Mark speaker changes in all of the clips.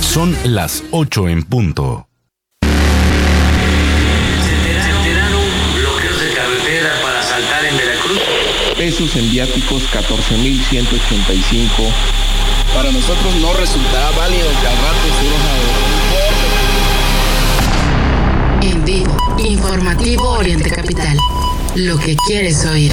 Speaker 1: Son las 8 en punto.
Speaker 2: bloqueos de carretera para saltar en Veracruz.
Speaker 3: Pesos en viáticos 14.185.
Speaker 4: Para nosotros no resultará válido que al rato
Speaker 5: se En vivo, informativo Oriente Capital. Lo que quieres oír.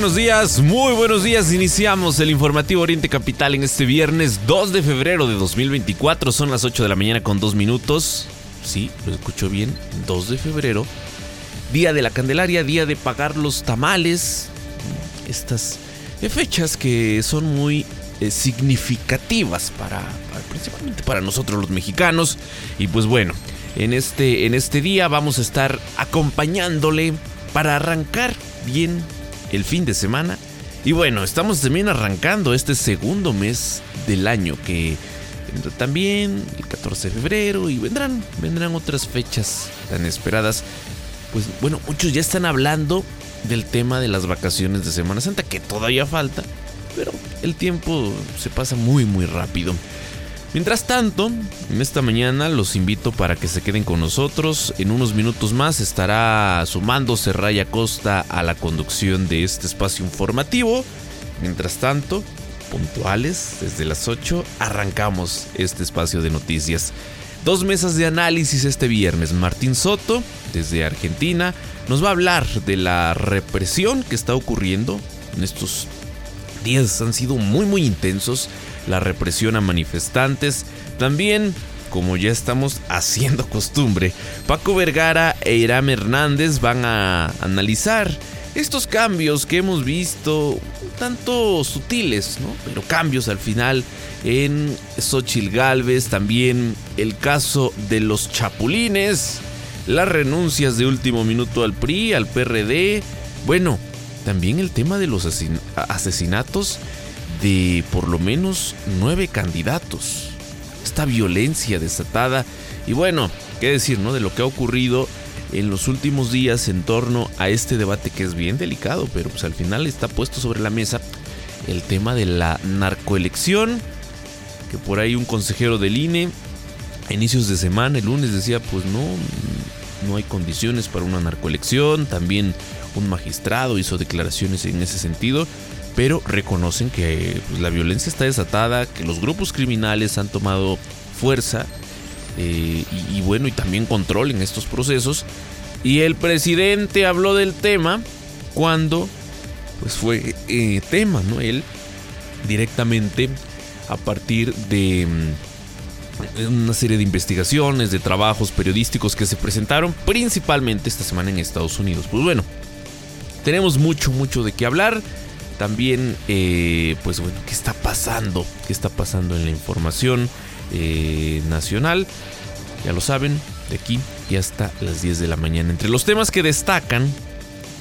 Speaker 6: Buenos días, muy buenos días. Iniciamos el informativo Oriente Capital en este viernes 2 de febrero de 2024. Son las 8 de la mañana con 2 minutos. Sí, lo escucho bien. 2 de febrero. Día de la Candelaria, día de pagar los tamales. Estas fechas que son muy eh, significativas para, para, principalmente para nosotros los mexicanos. Y pues bueno, en este, en este día vamos a estar acompañándole para arrancar bien el fin de semana. Y bueno, estamos también arrancando este segundo mes del año que vendrá también el 14 de febrero y vendrán, vendrán otras fechas tan esperadas. Pues bueno, muchos ya están hablando del tema de las vacaciones de Semana Santa, que todavía falta, pero el tiempo se pasa muy muy rápido. Mientras tanto, en esta mañana los invito para que se queden con nosotros. En unos minutos más estará sumándose Raya Costa a la conducción de este espacio informativo. Mientras tanto, puntuales, desde las 8 arrancamos este espacio de noticias. Dos mesas de análisis este viernes. Martín Soto, desde Argentina, nos va a hablar de la represión que está ocurriendo en estos días. Han sido muy, muy intensos la represión a manifestantes. También, como ya estamos haciendo costumbre, Paco Vergara e Iram Hernández van a analizar estos cambios que hemos visto, tanto sutiles, ¿no? Pero cambios al final en Xochil Galvez, también el caso de los chapulines, las renuncias de último minuto al PRI, al PRD, bueno, también el tema de los asesinatos de por lo menos nueve candidatos. Esta violencia desatada y bueno, qué decir, ¿no? De lo que ha ocurrido en los últimos días en torno a este debate que es bien delicado, pero pues al final está puesto sobre la mesa el tema de la narcoelección, que por ahí un consejero del INE a inicios de semana, el lunes decía, pues no, no hay condiciones para una narcoelección, también un magistrado hizo declaraciones en ese sentido pero reconocen que pues, la violencia está desatada, que los grupos criminales han tomado fuerza eh, y, bueno, y también control en estos procesos. Y el presidente habló del tema cuando pues fue eh, tema, ¿no? Él directamente a partir de mm, una serie de investigaciones, de trabajos periodísticos que se presentaron principalmente esta semana en Estados Unidos. Pues bueno, tenemos mucho, mucho de qué hablar. También, eh, pues bueno, ¿qué está pasando? ¿Qué está pasando en la información eh, nacional? Ya lo saben, de aquí y hasta las 10 de la mañana. Entre los temas que destacan,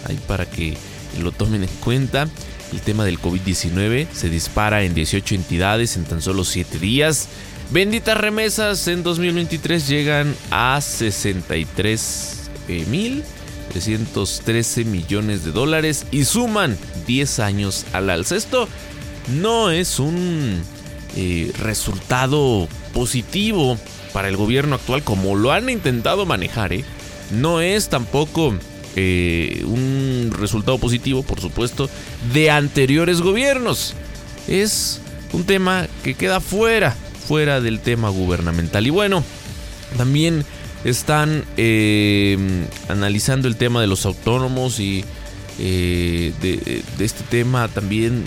Speaker 6: hay para que lo tomen en cuenta, el tema del COVID-19 se dispara en 18 entidades en tan solo 7 días. Benditas remesas en 2023 llegan a 63 mil 313 millones de dólares y suman 10 años al alza. Esto no es un eh, resultado positivo para el gobierno actual como lo han intentado manejar. ¿eh? No es tampoco eh, un resultado positivo, por supuesto, de anteriores gobiernos. Es un tema que queda fuera, fuera del tema gubernamental. Y bueno, también están eh, analizando el tema de los autónomos y eh, de, este tema también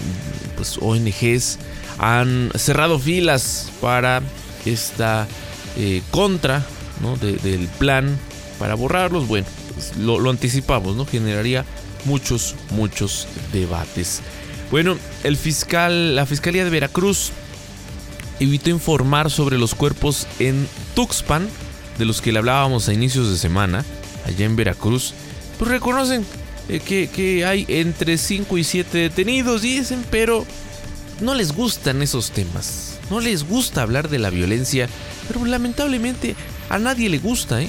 Speaker 6: pues ONGs han cerrado filas para esta eh, contra ¿no? de- del plan para borrarlos. Bueno, pues, lo, lo anticipamos, ¿no? Generaría muchos, muchos debates. Bueno, el fiscal, la Fiscalía de Veracruz evitó informar sobre los cuerpos en Tuxpan, de los que le hablábamos a inicios de semana, allá en Veracruz. Pues reconocen eh, que, que hay entre 5 y 7 detenidos, dicen, pero no les gustan esos temas. No les gusta hablar de la violencia, pero lamentablemente a nadie le gusta, ¿eh?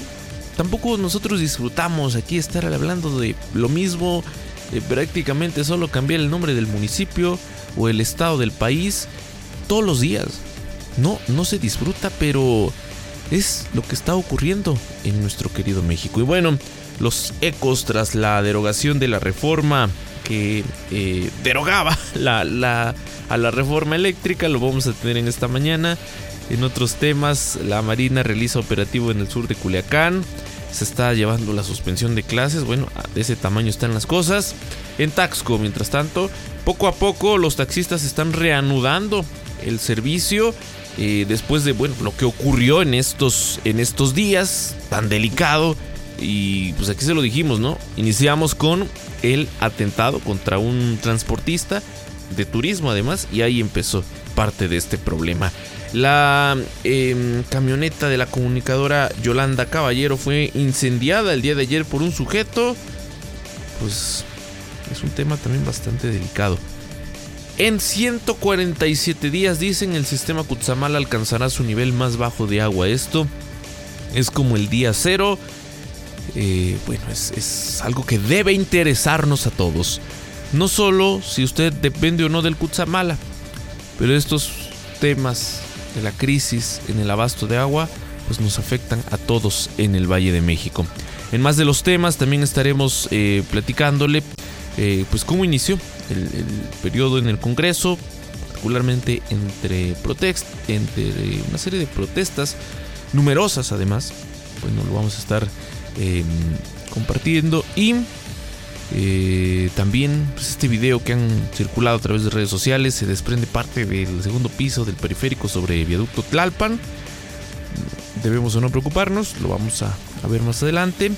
Speaker 6: Tampoco nosotros disfrutamos aquí estar hablando de lo mismo, prácticamente solo cambiar el nombre del municipio o el estado del país todos los días. No, no se disfruta, pero es lo que está ocurriendo en nuestro querido México. Y bueno, los ecos tras la derogación de la reforma que eh, derogaba la, la- a la reforma eléctrica, lo vamos a tener en esta mañana. En otros temas, la Marina realiza operativo en el sur de Culiacán. Se está llevando la suspensión de clases. Bueno, de ese tamaño están las cosas. En Taxco, mientras tanto, poco a poco los taxistas están reanudando el servicio. Eh, después de bueno, lo que ocurrió en estos, en estos días tan delicado. Y pues aquí se lo dijimos, ¿no? Iniciamos con el atentado contra un transportista de turismo además y ahí empezó parte de este problema. La em, camioneta de la comunicadora Yolanda Caballero fue incendiada el día de ayer por un sujeto. Pues es un tema también bastante delicado. En 147 días, dicen, el sistema Cutzamala alcanzará su nivel más bajo de agua. Esto es como el día cero. Eh, bueno, es, algo que debe interesarnos a todos. No solo si usted depende o no del Cutzamala, pero estos temas de la crisis en el abasto de agua, pues nos afectan a todos en el Valle de México. En más de los temas, también estaremos eh, platicándole, eh, pues cómo inició el, periodo en el Congreso, particularmente entre, protest, entre una serie de protestas numerosas, además. Bueno, lo vamos a estar eh, compartiendo y eh, también pues, este video que han circulado a través de redes sociales se desprende parte del segundo piso del periférico sobre viaducto Tlalpan. Debemos o no preocuparnos, lo vamos a ver más adelante.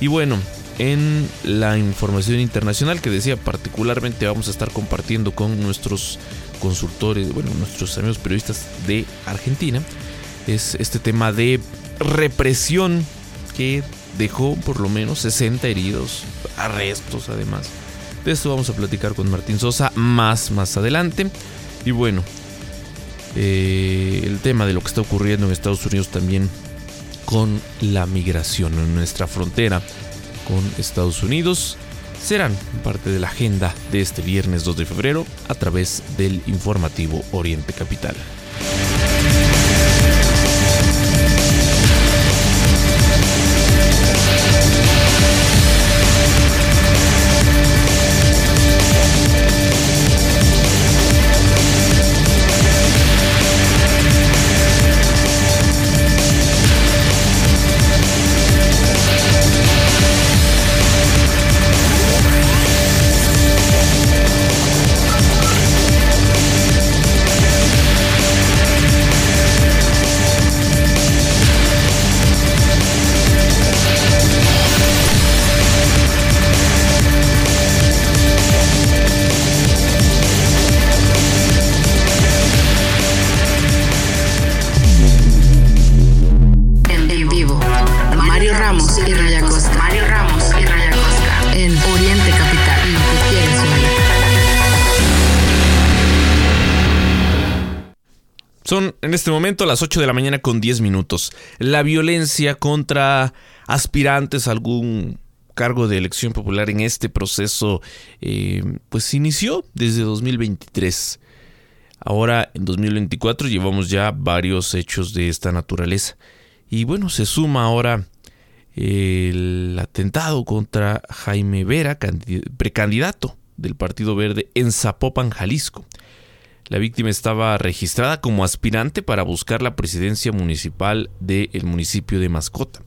Speaker 6: Y bueno, en la información internacional que decía particularmente vamos a estar compartiendo con nuestros consultores, bueno, nuestros amigos periodistas de Argentina, es este tema de represión que dejó por lo menos 60 heridos, arrestos además. De esto vamos a platicar con Martín Sosa más más adelante. Y bueno, eh, el tema de lo que está ocurriendo en Estados Unidos también con la migración en nuestra frontera con Estados Unidos serán parte de la agenda de este viernes 2 de febrero a través del informativo Oriente Capital.
Speaker 5: En
Speaker 6: este momento las 8 de la mañana con 10 minutos. La violencia contra aspirantes a algún cargo de elección popular en este proceso eh, pues inició desde 2023. Ahora en 2024 llevamos ya varios hechos de esta naturaleza. Y bueno, se suma ahora el atentado contra Jaime Vera, candi- precandidato del Partido Verde en Zapopan, Jalisco. La víctima estaba registrada como aspirante para buscar la presidencia municipal del municipio de Mascota.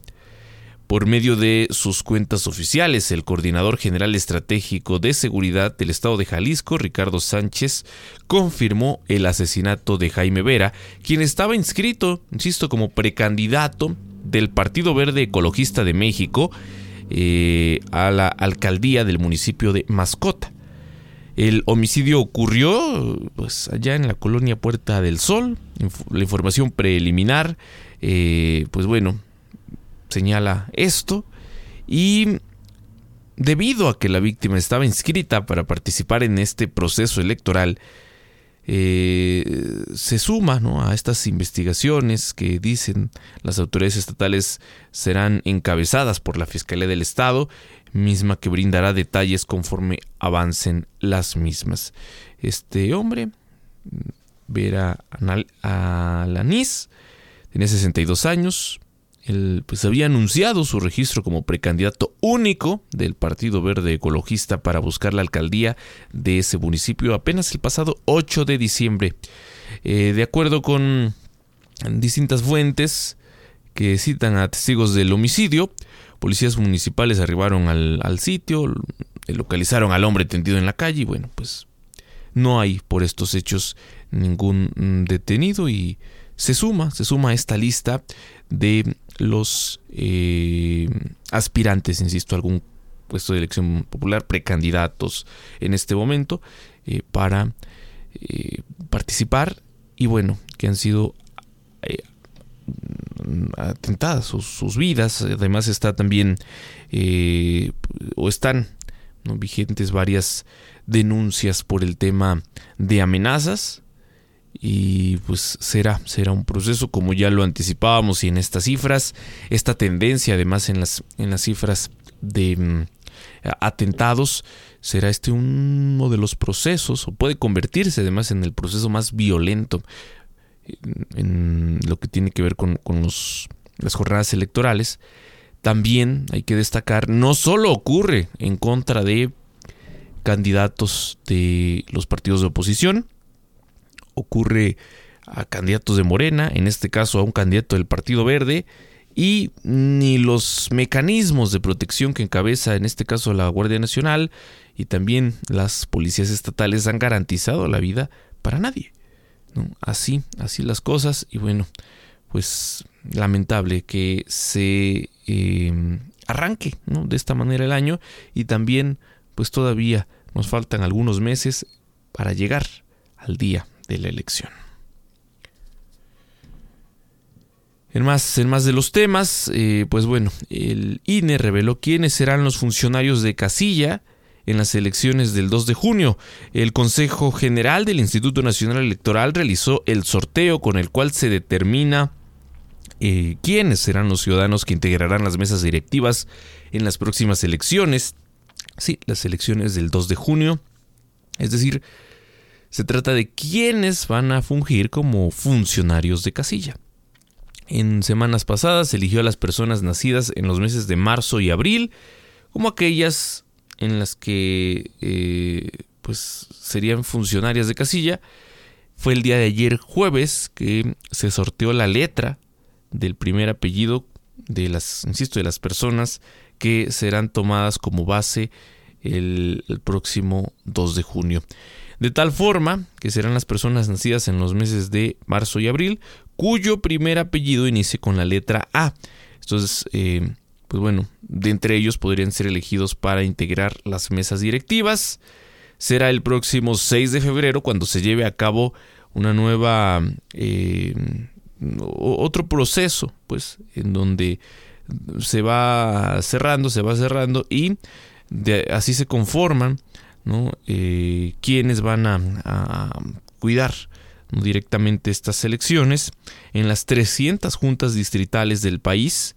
Speaker 6: Por medio de sus cuentas oficiales, el coordinador general estratégico de seguridad del estado de Jalisco, Ricardo Sánchez, confirmó el asesinato de Jaime Vera, quien estaba inscrito, insisto, como precandidato del Partido Verde Ecologista de México eh, a la alcaldía del municipio de Mascota. El homicidio ocurrió pues, allá en la colonia Puerta del Sol. La información preliminar, eh, pues bueno, señala esto y debido a que la víctima estaba inscrita para participar en este proceso electoral, eh, se suma a estas investigaciones que dicen las autoridades estatales serán encabezadas por la Fiscalía del Estado, misma que brindará detalles conforme avancen las mismas. Este hombre, Vera Alanis, tenía 62 años, él pues había anunciado su registro como precandidato único del Partido Verde Ecologista para buscar la alcaldía de ese municipio apenas el pasado 8 de diciembre. Eh, de acuerdo con distintas fuentes que citan a testigos del homicidio, policías municipales arribaron al, al sitio, localizaron al hombre tendido en la calle y bueno, pues no hay por estos hechos ningún mm, detenido y se suma, se suma a esta lista de los eh, aspirantes, insisto, a algún puesto de elección popular, precandidatos en este momento, eh, para eh, participar y bueno, que han sido atentadas sus, vidas. Además está también, o están vigentes varias denuncias por el tema de amenazas. Y pues será, será un proceso como ya lo anticipábamos y en estas cifras, esta tendencia además en las, en las cifras de mm, atentados, será este uno de los procesos o puede convertirse además en el proceso más violento en, lo que tiene que ver con, los, las jornadas electorales. También hay que destacar, no solo ocurre en contra de candidatos de los partidos de oposición, ocurre a candidatos de Morena, en este caso a un candidato del Partido Verde, y ni los mecanismos de protección que encabeza en este caso la Guardia Nacional y también las policías estatales han garantizado la vida para nadie. Así, así las cosas. Y bueno, pues lamentable que se em, arranque de esta manera el año. Y también pues todavía nos faltan algunos meses para llegar al día de la elección. En más, en más de los temas, eh, pues bueno, el INE reveló quiénes serán los funcionarios de casilla en las elecciones del 2 de junio. El Consejo General del Instituto Nacional Electoral realizó el sorteo con el cual se determina eh, quiénes serán los ciudadanos que integrarán las mesas directivas en las próximas elecciones. Sí, las elecciones del 2 de junio. Es decir, se trata de quienes van a fungir como funcionarios de casilla. En semanas pasadas eligió a las personas nacidas en los meses de marzo y abril como aquellas en las que eh, pues serían funcionarias de casilla. Fue el día de ayer jueves que se sorteó la letra del primer apellido de las, insisto, de las personas que serán tomadas como base el, próximo 2 de junio de tal forma que serán las personas nacidas en los meses de marzo y abril, cuyo primer apellido inicie con la letra A. Entonces, eh, pues bueno, de entre ellos podrían ser elegidos para integrar las mesas directivas. Será el próximo 6 de febrero cuando se lleve a cabo una nueva, eh, otro proceso, pues, en donde se va cerrando, se va cerrando y así se conforman. Eh, quiénes van a, cuidar directamente estas elecciones en las 300 juntas distritales del país.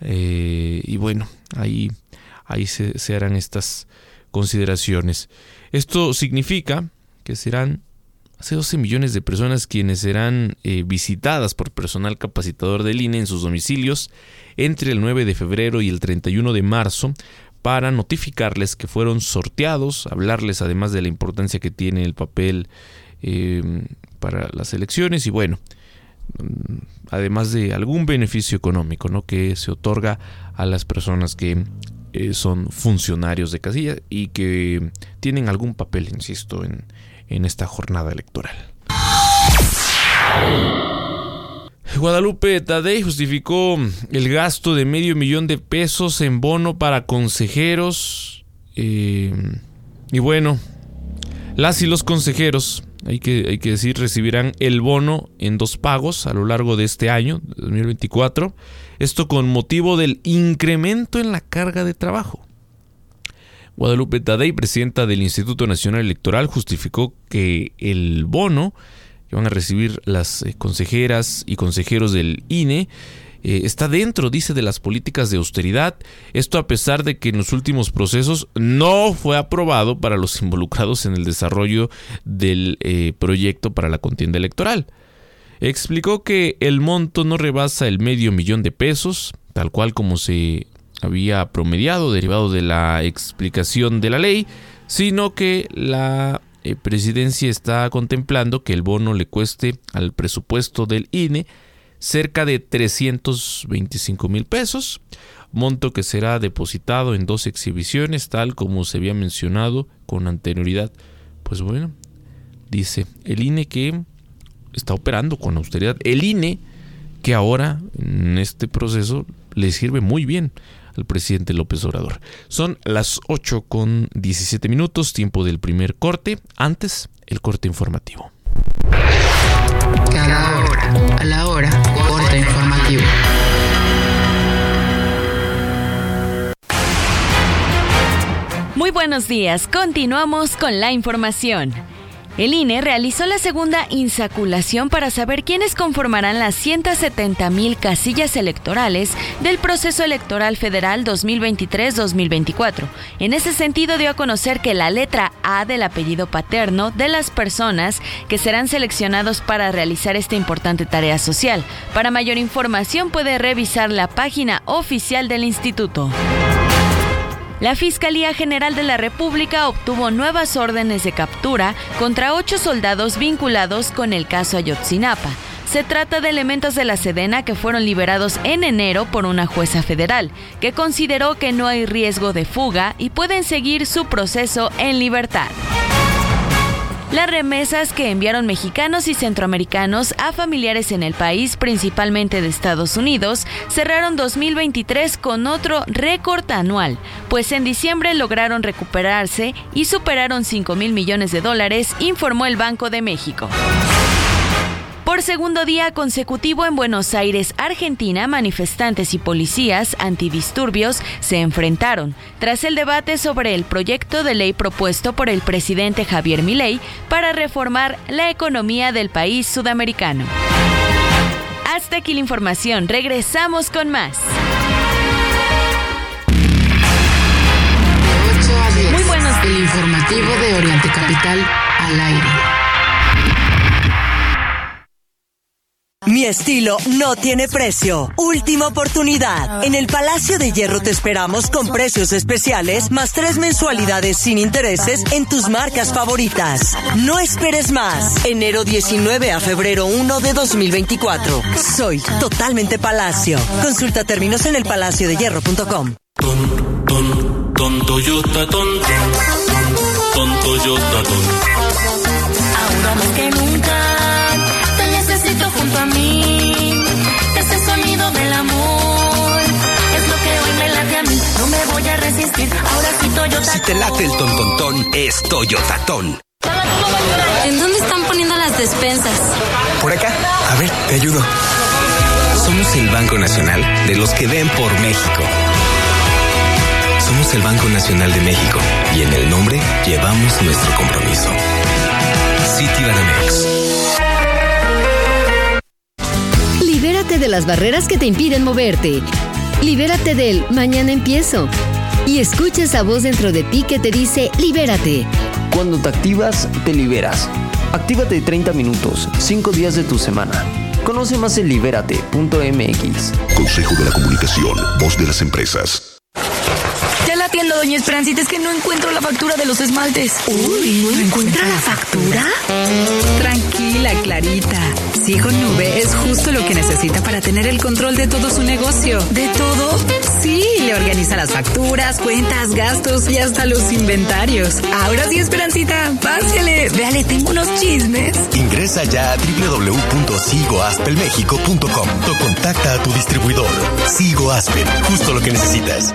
Speaker 6: Eh, y bueno, ahí, ahí se, harán estas consideraciones. Esto significa que serán hace 12 millones de personas quienes serán eh, visitadas por personal capacitador del INE en sus domicilios entre el 9 de febrero y el 31 de marzo para notificarles que fueron sorteados, hablarles además de la importancia que tiene el papel eh, para las elecciones y bueno, además de algún beneficio económico, ¿no? Que se otorga a las personas que eh, son funcionarios de casilla y que tienen algún papel, insisto, en, en esta jornada electoral. Guadalupe Tadei justificó el gasto de medio millón de pesos en bono para consejeros. Eh, y bueno, las y los consejeros, hay que, hay que decir, recibirán el bono en dos pagos a lo largo de este año, 2024. Esto con motivo del incremento en la carga de trabajo. Guadalupe Tadei, presidenta del Instituto Nacional Electoral, justificó que el bono que van a recibir las eh, consejeras y consejeros del INE eh, está dentro, dice, de las políticas de austeridad. Esto a pesar de que en los últimos procesos no fue aprobado para los involucrados en el desarrollo del eh, proyecto para la contienda electoral. Explicó que el monto no rebasa el medio millón de pesos, tal cual como se había promediado, derivado de la explicación de la ley, sino que la eh, presidencia está contemplando que el bono le cueste al presupuesto del INE cerca de 325 mil pesos, monto que será depositado en dos exhibiciones, tal como se había mencionado con anterioridad. Pues bueno, dice el INE que está operando con austeridad. El INE que ahora en este proceso le sirve muy bien al presidente López Obrador. Son las 8 con 17 minutos, tiempo del primer corte. Antes, el corte informativo.
Speaker 5: Cada hora, a la hora, corte informativo.
Speaker 7: Muy buenos días, continuamos con la información. El INE realizó la segunda insaculación para saber quiénes conformarán las 170 mil casillas electorales del proceso electoral federal 2023-2024. En ese sentido dio a conocer que la letra A del apellido paterno de las personas que serán seleccionados para realizar esta importante tarea social. Para mayor información puede revisar la página oficial del instituto. La Fiscalía General de la República obtuvo nuevas órdenes de captura contra ocho soldados vinculados con el caso Ayotzinapa. Se trata de elementos de la Sedena que fueron liberados en enero por una jueza federal, que consideró que no hay riesgo de fuga y pueden seguir su proceso en libertad. Las remesas que enviaron mexicanos y centroamericanos a familiares en el país, principalmente de Estados Unidos, cerraron 2023 con otro récord anual, pues en diciembre lograron recuperarse y superaron 5 mil millones de dólares, informó el Banco de México. Por segundo día consecutivo en Buenos Aires, Argentina, manifestantes y policías antidisturbios se enfrentaron tras el debate sobre el proyecto de ley propuesto por el presidente Javier Milei para reformar la economía del país sudamericano. Hasta aquí la información, regresamos con más.
Speaker 5: De 8 a 10.
Speaker 7: Muy buenos
Speaker 5: El informativo de Oriente Capital al aire.
Speaker 8: Mi estilo no tiene precio. Última oportunidad. En el Palacio de Hierro te esperamos con precios especiales más tres mensualidades sin intereses en tus marcas favoritas. No esperes más. Enero 19 a febrero 1 de 2024. Soy totalmente Palacio. Consulta términos en elpalaciodehierro.com.
Speaker 9: Ton, ton, ton Toyota, ton, ton Toyota, ton.
Speaker 10: Ahora sí Toyota.
Speaker 11: Si te late el tontontón, es Toyotatón.
Speaker 10: ¿En dónde están poniendo las despensas?
Speaker 11: Por acá. A ver, te ayudo. Somos el Banco Nacional de los que ven por México. Somos el Banco Nacional de México y en el nombre llevamos nuestro compromiso. Citibanamex.
Speaker 12: Libérate de las barreras que te impiden moverte. Libérate del mañana empiezo. Y escucha esa voz dentro de ti que te dice libérate.
Speaker 13: Cuando te activas, te liberas. Actívate 30 minutos, 5 días de tu semana. Conoce más en libérate.mx.
Speaker 14: Consejo de la Comunicación, voz de las empresas.
Speaker 15: Ya la atiendo, doña Esperancita, es que no encuentro la factura de los esmaltes.
Speaker 16: Uy, ¿no encuentra la factura?
Speaker 15: Tranquila, Clarita. Sigo Nube es justo lo que necesita para tener el control de todo su negocio. ¿De todo? Sí, le organiza las facturas, cuentas, gastos y hasta los inventarios. Ahora sí, Esperancita, pásele. Véale, tengo unos chismes.
Speaker 16: Ingresa ya a www.sigoaspelmexico.com o contacta a tu distribuidor. Sigo Aspel, justo lo que necesitas.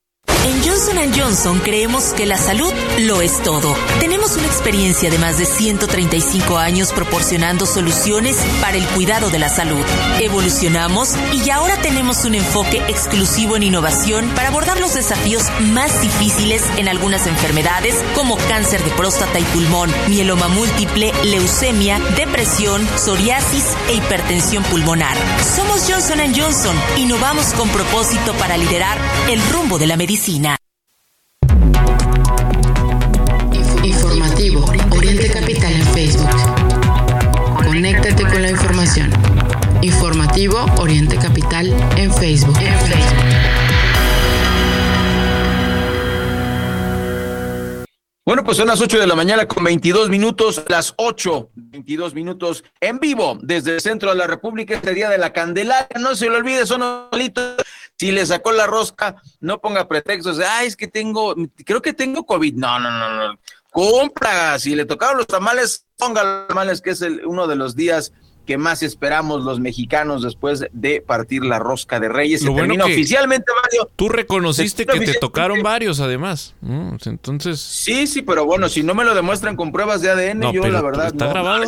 Speaker 17: Johnson Johnson creemos que la salud lo es todo. Tenemos una experiencia de más de 135 años proporcionando soluciones para el cuidado de la salud. Evolucionamos y ahora tenemos un enfoque exclusivo en innovación para abordar los desafíos más difíciles en algunas enfermedades como cáncer de próstata y pulmón, mieloma múltiple, leucemia, depresión, psoriasis e hipertensión pulmonar. Somos Johnson Johnson. Innovamos con propósito para liderar el rumbo de la medicina.
Speaker 5: Informativo Oriente Capital en Facebook. En Facebook.
Speaker 18: Bueno, pues son las 8 de la mañana con 22 minutos, las 8, 22 minutos en vivo desde el centro de la República, este día de la Candelaria. No se lo olvide, son solitos. Si le sacó la rosca, no ponga pretextos ay, es que tengo, creo que tengo COVID. No, no, no, no. Compra, si le tocaron los tamales, ponga los tamales, que es uno de los días que más esperamos los mexicanos después de partir la rosca de Reyes.
Speaker 6: Lo
Speaker 18: Se
Speaker 6: bueno
Speaker 18: termina
Speaker 6: que
Speaker 18: oficialmente, Mario.
Speaker 6: Tú reconociste que te tocaron varios, además. Mm, Entonces.
Speaker 18: Sí, sí, pero bueno, si no me lo demuestran con pruebas de ADN,
Speaker 6: No,
Speaker 18: yo la verdad.
Speaker 6: está
Speaker 18: no.
Speaker 6: grabado.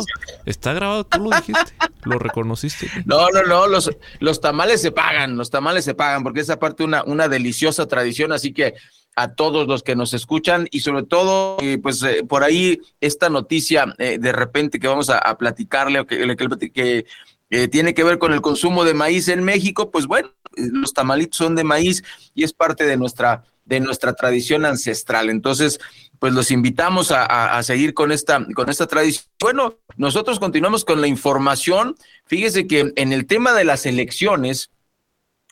Speaker 6: Está grabado, tú lo dijiste. lo reconociste.
Speaker 18: No, no, no, los, los tamales se pagan, los tamales se pagan, porque es aparte una, una deliciosa tradición, así que a todos los que nos escuchan y sobre todo, eh, pues eh, por ahí esta noticia eh, de repente que vamos a, platicarle, o que, eh, tiene que ver con el consumo de maíz en México, pues bueno, los tamalitos son de maíz y es parte de nuestra, de nuestra tradición ancestral. Entonces, pues los invitamos a, a- seguir con esta, con esta tradición. Bueno, nosotros continuamos con la información. Fíjese que en el tema de las elecciones,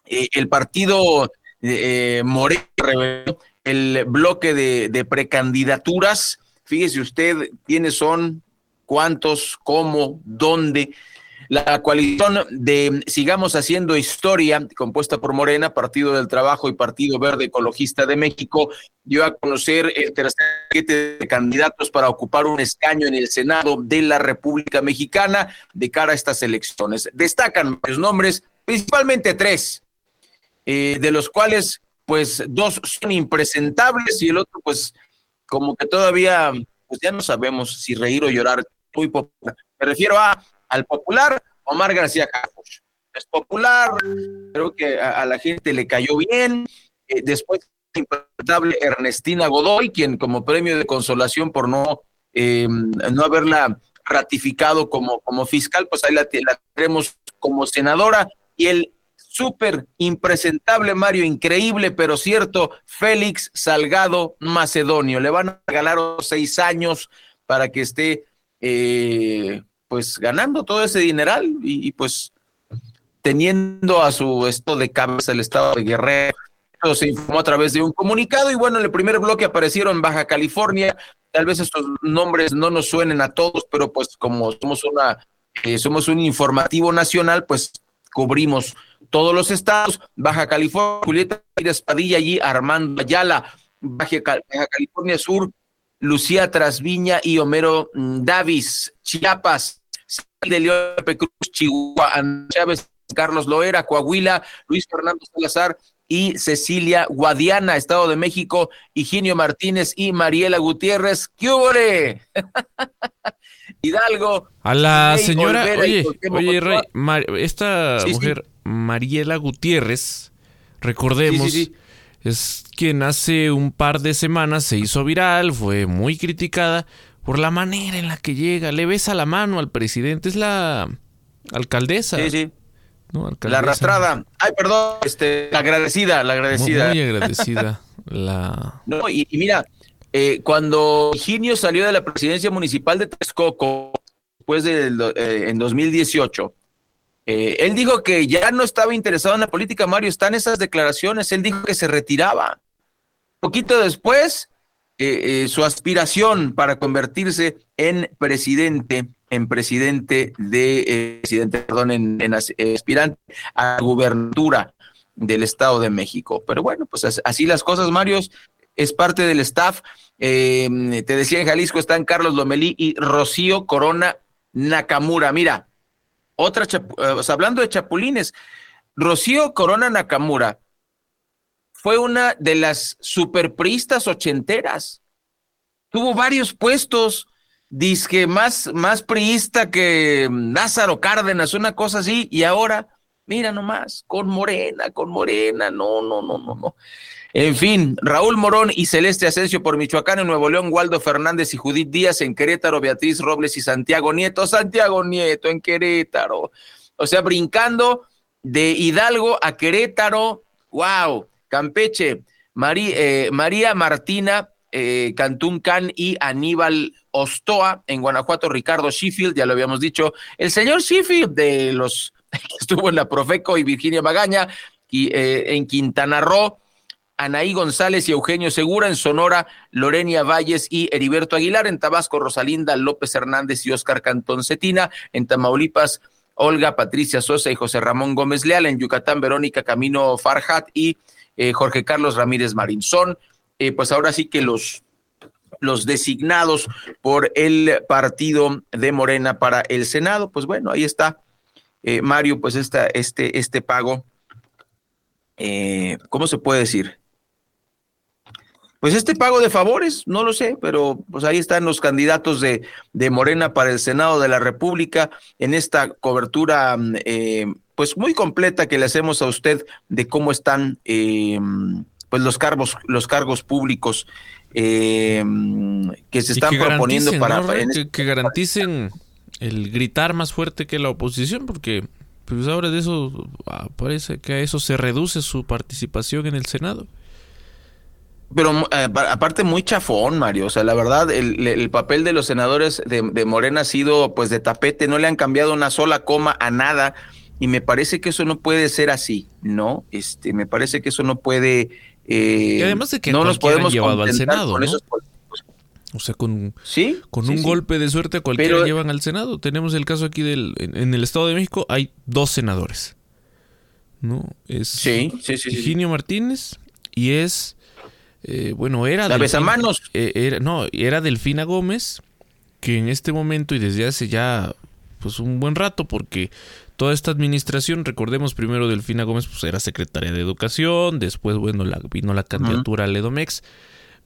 Speaker 18: el partido eh, Moreno el bloque de, precandidaturas. Fíjese usted quiénes son, cuántos, cómo, dónde. La coalición de Sigamos Haciendo Historia, compuesta por Morena, Partido del Trabajo y Partido Verde Ecologista de México, dio a conocer el tercer paquete de candidatos para ocupar un escaño en el Senado de la República Mexicana de cara a estas elecciones. Destacan varios nombres, principalmente tres, eh, de los cuales, pues, dos son impresentables y el otro, pues, como que todavía, pues ya no sabemos si reír o llorar. Muy popular. Me refiero a al popular Omar García Campos. Es popular, creo que a, a la gente le cayó bien. Eh, después, impresentable Ernestina Godoy, quien como premio de consolación por no, eh, no haberla ratificado como, como fiscal, pues ahí la, la tenemos como senadora. Y el súper impresentable Mario, increíble, pero cierto, Félix Salgado Macedonio. Le van a regalar seis años para que esté, eh, pues, ganando todo ese dineral y, pues teniendo a su esto de cabeza el estado de Guerrero. Se informó a través de un comunicado y bueno, en el primer bloque aparecieron Baja California. Tal vez estos nombres no nos suenen a todos, pero pues como somos una eh, somos un informativo nacional, pues cubrimos todos los estados, Baja California, Julieta Pérez Padilla allí, Armando Ayala, Baja, Cal- Baja California Sur, Lucía Trasviña y Homero mm, Davis, Chiapas, de León, Cruz, Chihuahua, Ana Chávez, Carlos Loera, Coahuila, Luis Fernando Salazar y Cecilia Guadiana, Estado de México, Higinio Martínez y Mariela Gutiérrez. ¡Qué! Hidalgo.
Speaker 6: A la señora, oye, oye, Rey, esta mujer, Mariela Gutiérrez, recordemos, es quien hace un par de semanas se hizo viral, fue muy criticada por la manera en la que llega, le besa la mano al presidente, es la alcaldesa.
Speaker 18: Sí, sí. La arrastrada. Ay, perdón, este, la agradecida, la agradecida.
Speaker 6: Muy, agradecida. la...
Speaker 18: No, y, mira, eh, cuando Higinio salió de la presidencia municipal de Texcoco, después de eh, en 2018, eh, él dijo que ya no estaba interesado en la política, Mario, están esas declaraciones, él dijo que se retiraba. Poquito después, su aspiración para convertirse en presidente en presidente de eh, presidente, perdón, en, aspirante a la gubernatura del Estado de México. Pero bueno, pues así las cosas, Mario, es parte del staff. Em, te decía en Jalisco están Carlos Lomelí y Rocío Corona Nakamura. Mira, otra, eh, hablando de chapulines, Rocío Corona Nakamura fue una de las superpristas ochenteras. Tuvo varios puestos disque más, más priista que Lázaro Cárdenas, una cosa así, y ahora, mira nomás, con Morena, con Morena, no, no, no, no, no. En fin, Raúl Morón y Celeste Asensio por Michoacán, en Nuevo León, Waldo Fernández y Judith Díaz en Querétaro, Beatriz Robles y Santiago Nieto, Santiago Nieto en Querétaro. O sea, brincando de Hidalgo a Querétaro, wow, Campeche, María, eh, María Martina eh, Cantún Can y Aníbal Ostoa. En Guanajuato, Ricardo Sheffield, ya lo habíamos dicho. El señor Sheffield de los que estuvo en la Profeco y Virginia Magaña. Y eh, en Quintana Roo, Anaí González y Eugenio Segura. En Sonora, Lorenia Valles y Heriberto Aguilar. En Tabasco, Rosalinda López Hernández y Oscar Cantón Cetina. En Tamaulipas, Olga Patricia Sosa y José Ramón Gómez Leal. En Yucatán, Verónica Camino Farhat y eh, Jorge Carlos Ramírez Marinzón. Eh, pues ahora sí que los, los designados por el partido de Morena para el Senado, pues bueno, ahí está, eh, Mario, pues esta, este, este pago, ¿cómo se puede decir? Pues este pago de favores, no lo sé, pero pues ahí están los candidatos de, de Morena para el Senado de la República en esta cobertura, pues muy completa que le hacemos a usted de cómo están pues los cargos, los cargos públicos eh, que se están proponiendo para,
Speaker 6: este que, garanticen el gritar más fuerte que la oposición, porque pues ahora de eso ah, parece que a eso se reduce su participación en el Senado.
Speaker 18: Pero eh, aparte muy chafón, Mario. O sea, la verdad, el, papel de los senadores de, de, Morena ha sido pues de tapete, no le han cambiado una sola coma a nada. Y me parece que eso no puede ser así, ¿no? Este, me parece que eso no puede
Speaker 6: eh, y además de que no nos podemos llevado al Senado, ¿no? O sea, con, con un golpe de suerte cualquiera llevan al Senado. Tenemos el caso aquí del en, el Estado de México hay dos senadores. ¿No? Es
Speaker 18: sí,
Speaker 6: Higinio Martínez y es eh, bueno, era
Speaker 18: La manos.
Speaker 6: Eh, era, no, era Delfina Gómez que en este momento y desde hace ya pues un buen rato porque toda esta administración, recordemos primero Delfina Gómez, pues era secretaria de Educación, después, bueno, la, vino la candidatura al Edomex,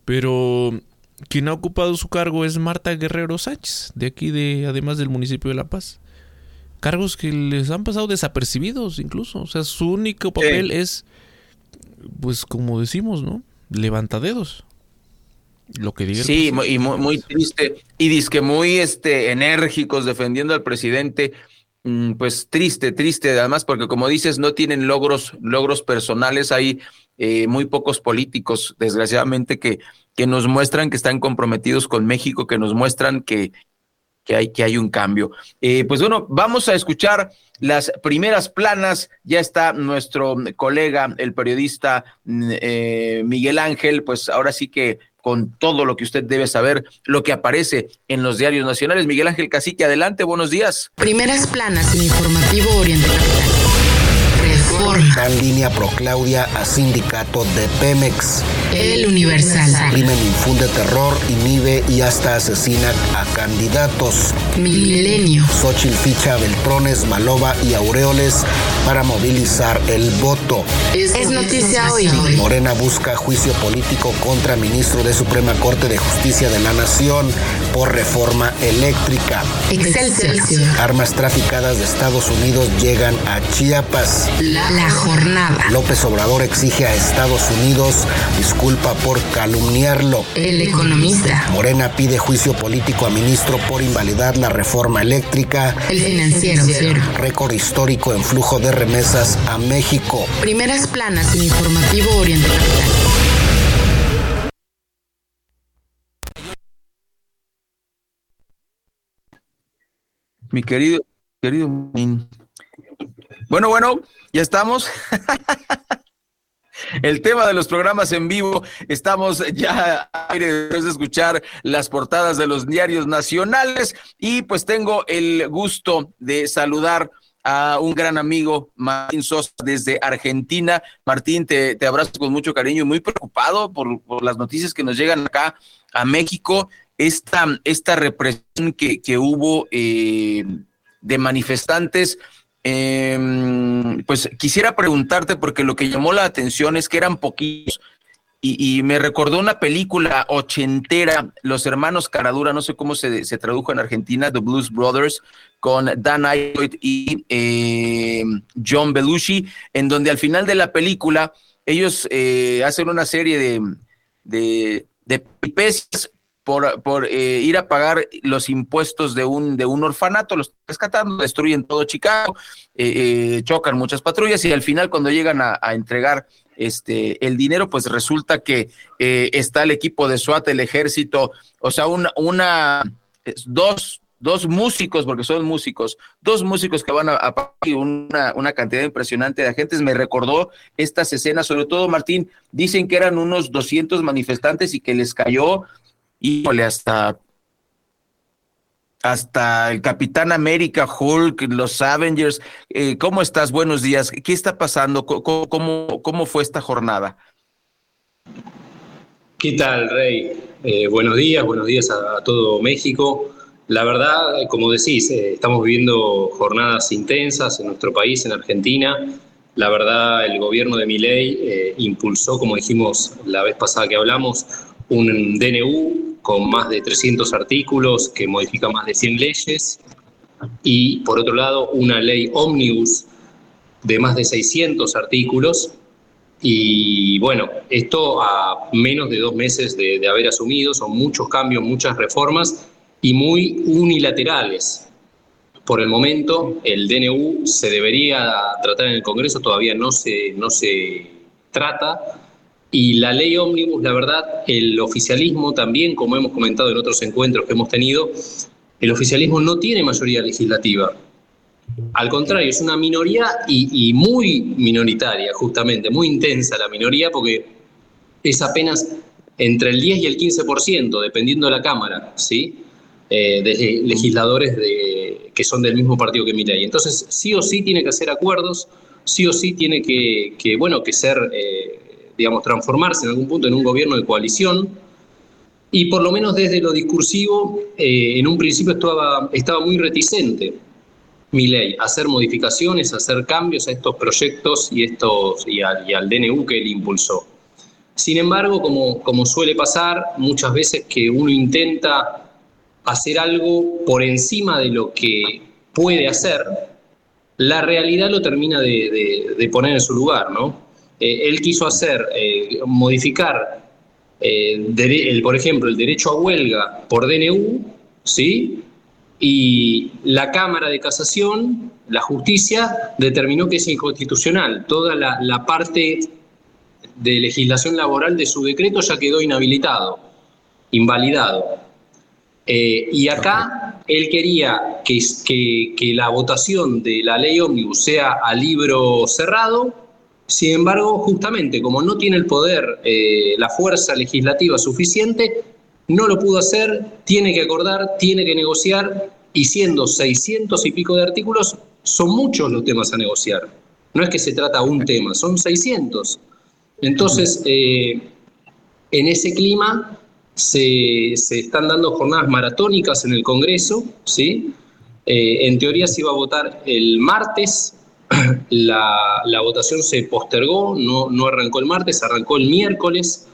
Speaker 6: pero quien ha ocupado su cargo es Marta Guerrero Sánchez, de aquí, de además del municipio de La Paz. Cargos que les han pasado desapercibidos incluso, o sea, su único papel es, pues como decimos, ¿no? Levantadedos lo que diga
Speaker 18: sí y muy, muy, triste y disque muy este enérgicos defendiendo al presidente Mm, pues triste, triste, además, porque como dices, no tienen logros, logros personales, hay eh, muy pocos políticos, desgraciadamente, que, que nos muestran que están comprometidos con México, que nos muestran que, que, hay, que hay un cambio. Eh, pues bueno, vamos a escuchar las primeras planas. Ya está nuestro colega, el periodista mm, eh, Miguel Ángel, pues ahora sí que con todo lo que usted debe saber, lo que aparece en los diarios nacionales. Miguel Ángel Cacique, adelante, buenos días.
Speaker 5: Primeras planas en informativo Oriente Capital. Reforma.
Speaker 19: Dan línea pro Claudia a sindicato de Pemex.
Speaker 5: El Universal.
Speaker 19: Crimen infunde terror, inhibe y hasta asesina a candidatos.
Speaker 5: Milenio.
Speaker 19: Xochitl ficha a Beltrones, Malova y Aureoles para movilizar el voto.
Speaker 5: Es noticia hoy.
Speaker 19: Morena busca juicio político contra ministro de Suprema Corte de Justicia de la Nación por reforma eléctrica.
Speaker 5: Excelsior.
Speaker 19: Armas traficadas de Estados Unidos llegan a Chiapas.
Speaker 5: La jornada.
Speaker 19: López Obrador exige a Estados Unidos disculpa por calumniarlo.
Speaker 5: El economista.
Speaker 19: Morena pide juicio político a ministro por invalidar la reforma eléctrica.
Speaker 5: El financiero.
Speaker 19: Récord histórico en flujo de remesas a México.
Speaker 5: Primeras planas en informativo Oriente
Speaker 18: Mi querido, querido. Bueno, bueno, ya estamos. El tema de los programas en vivo, estamos ya después de escuchar las portadas de los diarios nacionales y pues tengo el gusto de saludar a un gran amigo, Martín Sosa, desde Argentina. Martín, te, abrazo con mucho cariño y muy preocupado por, las noticias que nos llegan acá a México. Esta, esta represión que, que hubo eh, de manifestantes eh, pues quisiera preguntarte, porque lo que llamó la atención es que eran poquitos, y, me recordó una película ochentera, Los Hermanos Caradura, no sé cómo se, se tradujo en Argentina, The Blues Brothers, con Dan Aykroyd y eh, John Belushi, en donde al final de la película ellos eh, hacen una serie de, de, por, por eh, ir a pagar los impuestos de un, de un orfanato, los rescatando, destruyen todo Chicago, eh, eh, chocan muchas patrullas y al final cuando llegan a, entregar este, el dinero, pues resulta que está el equipo de SWAT, el ejército, o sea, una, una dos, dos músicos, porque son músicos, dos músicos que van a, a una, una cantidad impresionante de agentes. Me recordó estas escenas, sobre todo Martín, dicen que eran unos 200 manifestantes y que les cayó híjole, hasta hasta el Capitán América, Hulk, los Avengers. Eh, ¿Cómo estás? Buenos días. ¿Qué está pasando? ¿Cómo, cómo, cómo fue esta jornada?
Speaker 20: ¿Qué tal, Rey? Eh, buenos días, buenos días a, todo México. La verdad, como decís, eh, estamos viviendo jornadas intensas en nuestro país, en Argentina. La verdad, el gobierno de Miley impulsó, como dijimos la vez pasada que hablamos, un DNU con más de 300 artículos que modifica más de 100 leyes. Y por otro lado una ley ómnibus de más de 600 artículos. Y bueno, esto a menos de dos meses de, de haber asumido, son muchos cambios, muchas reformas y muy unilaterales. Por el momento, el DNU se debería tratar en el Congreso, todavía no se, no se trata, y la ley ómnibus, la verdad, el oficialismo también, como hemos comentado en otros encuentros que hemos tenido, el oficialismo no tiene mayoría legislativa. Al contrario, es una minoría y, muy minoritaria, justamente, muy intensa la minoría, porque es apenas entre el 10 y el 15%, dependiendo de la Cámara, ¿sí? Eh, de legisladores que son del mismo partido que Milei. Entonces, sí o sí tiene que hacer acuerdos, sí o sí tiene que, que bueno, que ser... Eh, digamos, transformarse en algún punto en un gobierno de coalición. Y por lo menos desde lo discursivo, eh, en un principio estaba, estaba muy reticente mi ley hacer modificaciones, hacer cambios a estos proyectos y, estos, y, al, DNU que él impulsó. Sin embargo, como, como suele pasar muchas veces que uno intenta hacer algo por encima de lo que puede hacer, la realidad lo termina de poner en su lugar, ¿no? Eh, él quiso hacer, eh, modificar, eh, el, por ejemplo, el derecho a huelga por DNU, ¿sí? Y la Cámara de Casación, la justicia, determinó que es inconstitucional. Toda la, parte de legislación laboral de su decreto ya quedó inhabilitado, invalidado. Y acá él quería que, que, que, la votación de la ley ómnibus sea a libro cerrado sin embargo, justamente como no tiene el poder, eh, la fuerza legislativa suficiente, no lo pudo hacer, tiene que acordar, tiene que negociar, y siendo 600 y pico de artículos, son muchos los temas a negociar. No es que se trata un tema, son 600. Entonces, eh, en ese clima se, están dando jornadas maratónicas en el Congreso, ¿sí? Eh, en teoría se iba a votar el martes, la, votación se postergó, no, no arrancó el martes, arrancó el miércoles.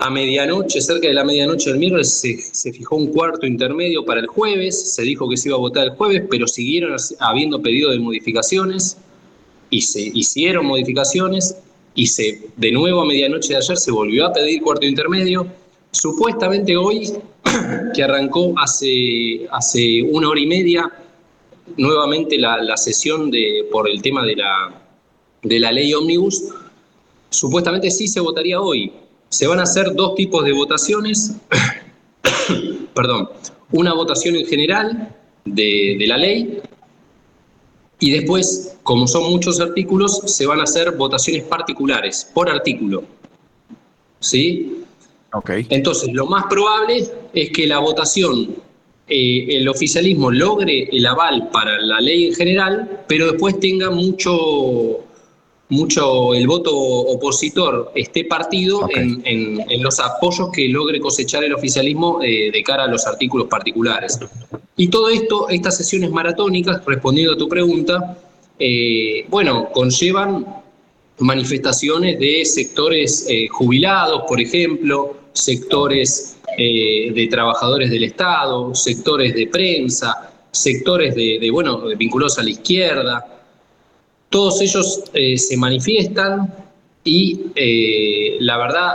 Speaker 20: A medianoche, cerca de la medianoche del miércoles, se, fijó un cuarto intermedio para el jueves, se dijo que se iba a votar el jueves, pero siguieron habiendo pedido de modificaciones y se hicieron modificaciones y se, de nuevo a medianoche de ayer se volvió a pedir cuarto intermedio. Supuestamente hoy, que arrancó hace, hace una hora y media, nuevamente la, sesión de, por el tema de la, de la ley ómnibus, supuestamente sí se votaría hoy. Se van a hacer dos tipos de votaciones, perdón, una votación en general de, de la ley y después, como son muchos artículos, se van a hacer votaciones particulares por artículo. ¿Sí?
Speaker 6: Ok.
Speaker 20: Entonces, lo más probable es que la votación, eh, el oficialismo logre el aval para la ley en general, pero después tenga mucho, mucho el voto opositor esté partido en, los apoyos que logre cosechar el oficialismo eh, de cara a los artículos particulares. Y todo esto, estas sesiones maratónicas, respondiendo a tu pregunta, eh, bueno, conllevan manifestaciones de sectores eh, jubilados, por ejemplo, sectores de trabajadores del Estado, sectores de prensa, sectores de, bueno, vinculados a la izquierda, todos ellos eh, se manifiestan y eh, la verdad,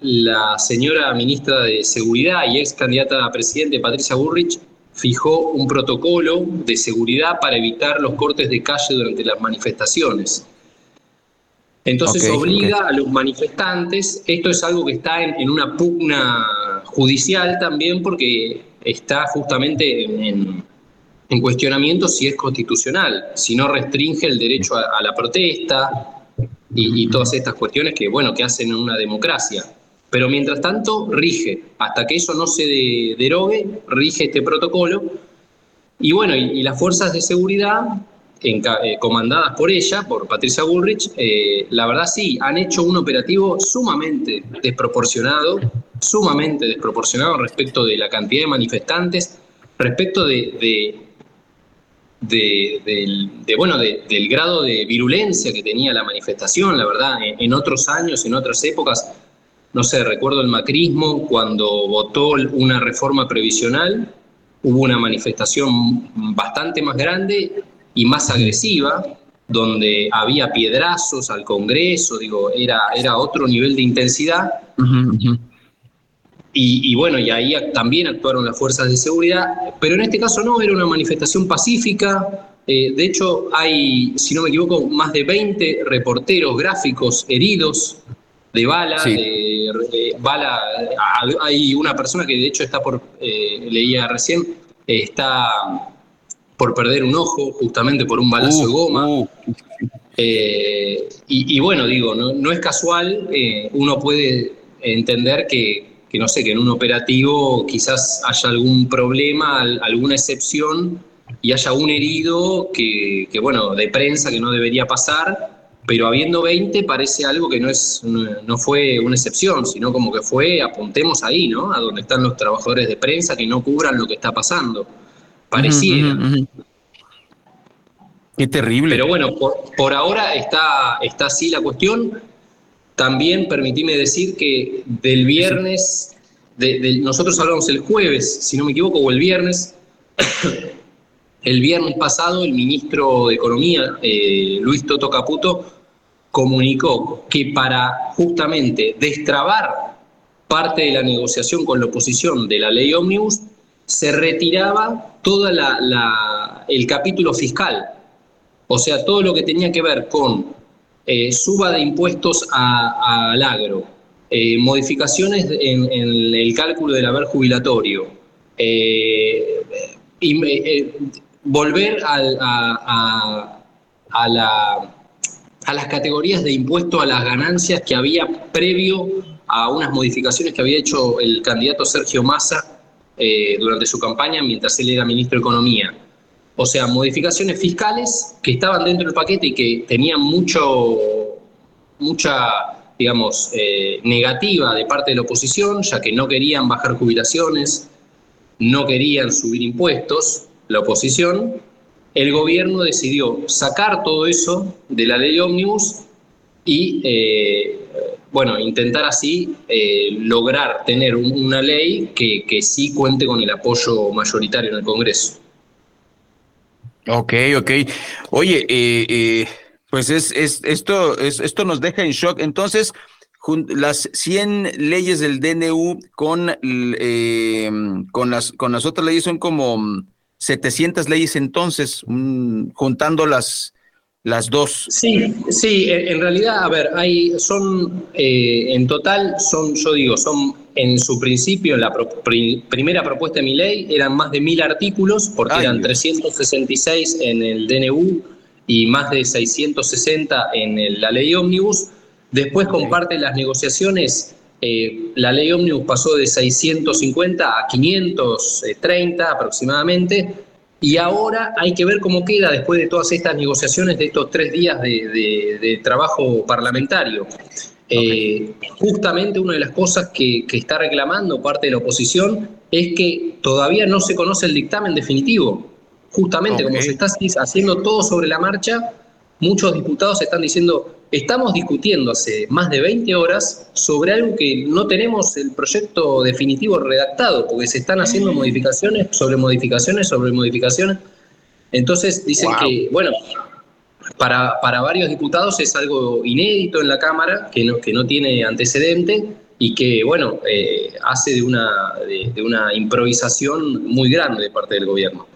Speaker 20: la señora ministra de Seguridad y ex candidata a presidente, Patricia Burrich, fijó un protocolo de seguridad para evitar los cortes de calle durante las manifestaciones. Entonces obliga a los manifestantes, esto es algo que está en, una pugna judicial también porque está justamente en en cuestionamiento si es constitucional, si no restringe el derecho a, la protesta y, todas estas cuestiones que, bueno, que hacen una democracia. Pero mientras tanto, rige, hasta que eso no se derogue, rige este protocolo. Y bueno, y, las fuerzas de seguridad, eh, comandadas por ella, por Patricia Bullrich, eh, la verdad sí, han hecho un operativo sumamente desproporcionado, sumamente desproporcionado respecto de la cantidad de manifestantes, respecto de de, bueno, del grado de virulencia que tenía la manifestación, la verdad, en, otros años, en otras épocas, no sé, recuerdo el macrismo cuando votó una reforma previsional, hubo una manifestación bastante más grande y más agresiva, donde había piedrazos al Congreso, digo, era, era otro nivel de intensidad. Y, bueno, y ahí también actuaron las fuerzas de seguridad, pero en este caso no, era una manifestación pacífica. Eh, de hecho, hay, si no me equivoco, más de 20 reporteros gráficos heridos de bala. bala hay una persona que de hecho está por, eh, leía recién, está por perder un ojo justamente por un balazo de goma. Uh. Eh, y, bueno, digo, no, no es casual, uno puede entender que que no sé, que en un operativo quizás haya algún problema, alguna excepción y haya un herido que, bueno, de prensa que no debería pasar, pero habiendo 20 parece algo que no, es, no fue una excepción, sino como que fue, apuntemos ahí, ¿no? A donde están los trabajadores de prensa que no cubran lo que está pasando. Pareciera.
Speaker 6: Qué terrible.
Speaker 20: Pero bueno, por, ahora está, está así la cuestión. También permitíme decir que del viernes, nosotros hablamos el jueves, si no me equivoco, o el viernes, el viernes pasado el ministro de Economía, eh, Luis Toto Caputo, comunicó que para justamente destrabar parte de la negociación con la oposición de la ley Omnibus, se retiraba todo el capítulo fiscal, o sea, todo lo que tenía que ver con eh, suba de impuestos al agro, eh, modificaciones en, el cálculo del haber jubilatorio, eh, volver a, las categorías de impuesto a las ganancias que había previo a unas modificaciones que había hecho el candidato Sergio Massa durante su campaña mientras él era ministro de Economía. O sea, modificaciones fiscales que estaban dentro del paquete y que tenían mucho, mucha, digamos, eh, negativa de parte de la oposición, ya que no querían bajar jubilaciones, no querían subir impuestos, la oposición, el gobierno decidió sacar todo eso de la ley ómnibus y, eh, bueno, intentar así eh, lograr tener una ley que, que sí cuente con el apoyo mayoritario en el Congreso.
Speaker 18: Ok, ok. Oye, eh, eh, pues es, es, esto, es, esto nos deja en shock. Entonces, las 100 leyes del DNU con, eh, con, las, con las otras leyes son como 700 leyes entonces, juntando las, las dos.
Speaker 20: Sí, sí, en realidad, a ver, hay, son, eh, en total, son, yo digo, son en su principio, en la primera propuesta de mi ley, eran más de mil artículos, porque eran 366 en el DNU y más de 660 en la ley ómnibus. Después comparte las negociaciones, eh, la ley ómnibus pasó de 650 a 530 aproximadamente, y ahora hay que ver cómo queda después de todas estas negociaciones, de estos tres días de, trabajo parlamentario. Eh, justamente una de las cosas que, está reclamando parte de la oposición es que todavía no se conoce el dictamen definitivo. Justamente como se está haciendo todo sobre la marcha, muchos diputados están diciendo, Estamos discutiendo hace más de 20 horas sobre algo que no tenemos el proyecto definitivo redactado, porque se están haciendo modificaciones sobre modificaciones sobre modificaciones. Entonces dicen que, bueno, para, para varios diputados es algo inédito en la Cámara, que no, que no tiene antecedente y que, bueno, eh, hace de una, de, una improvisación muy grande de parte del gobierno.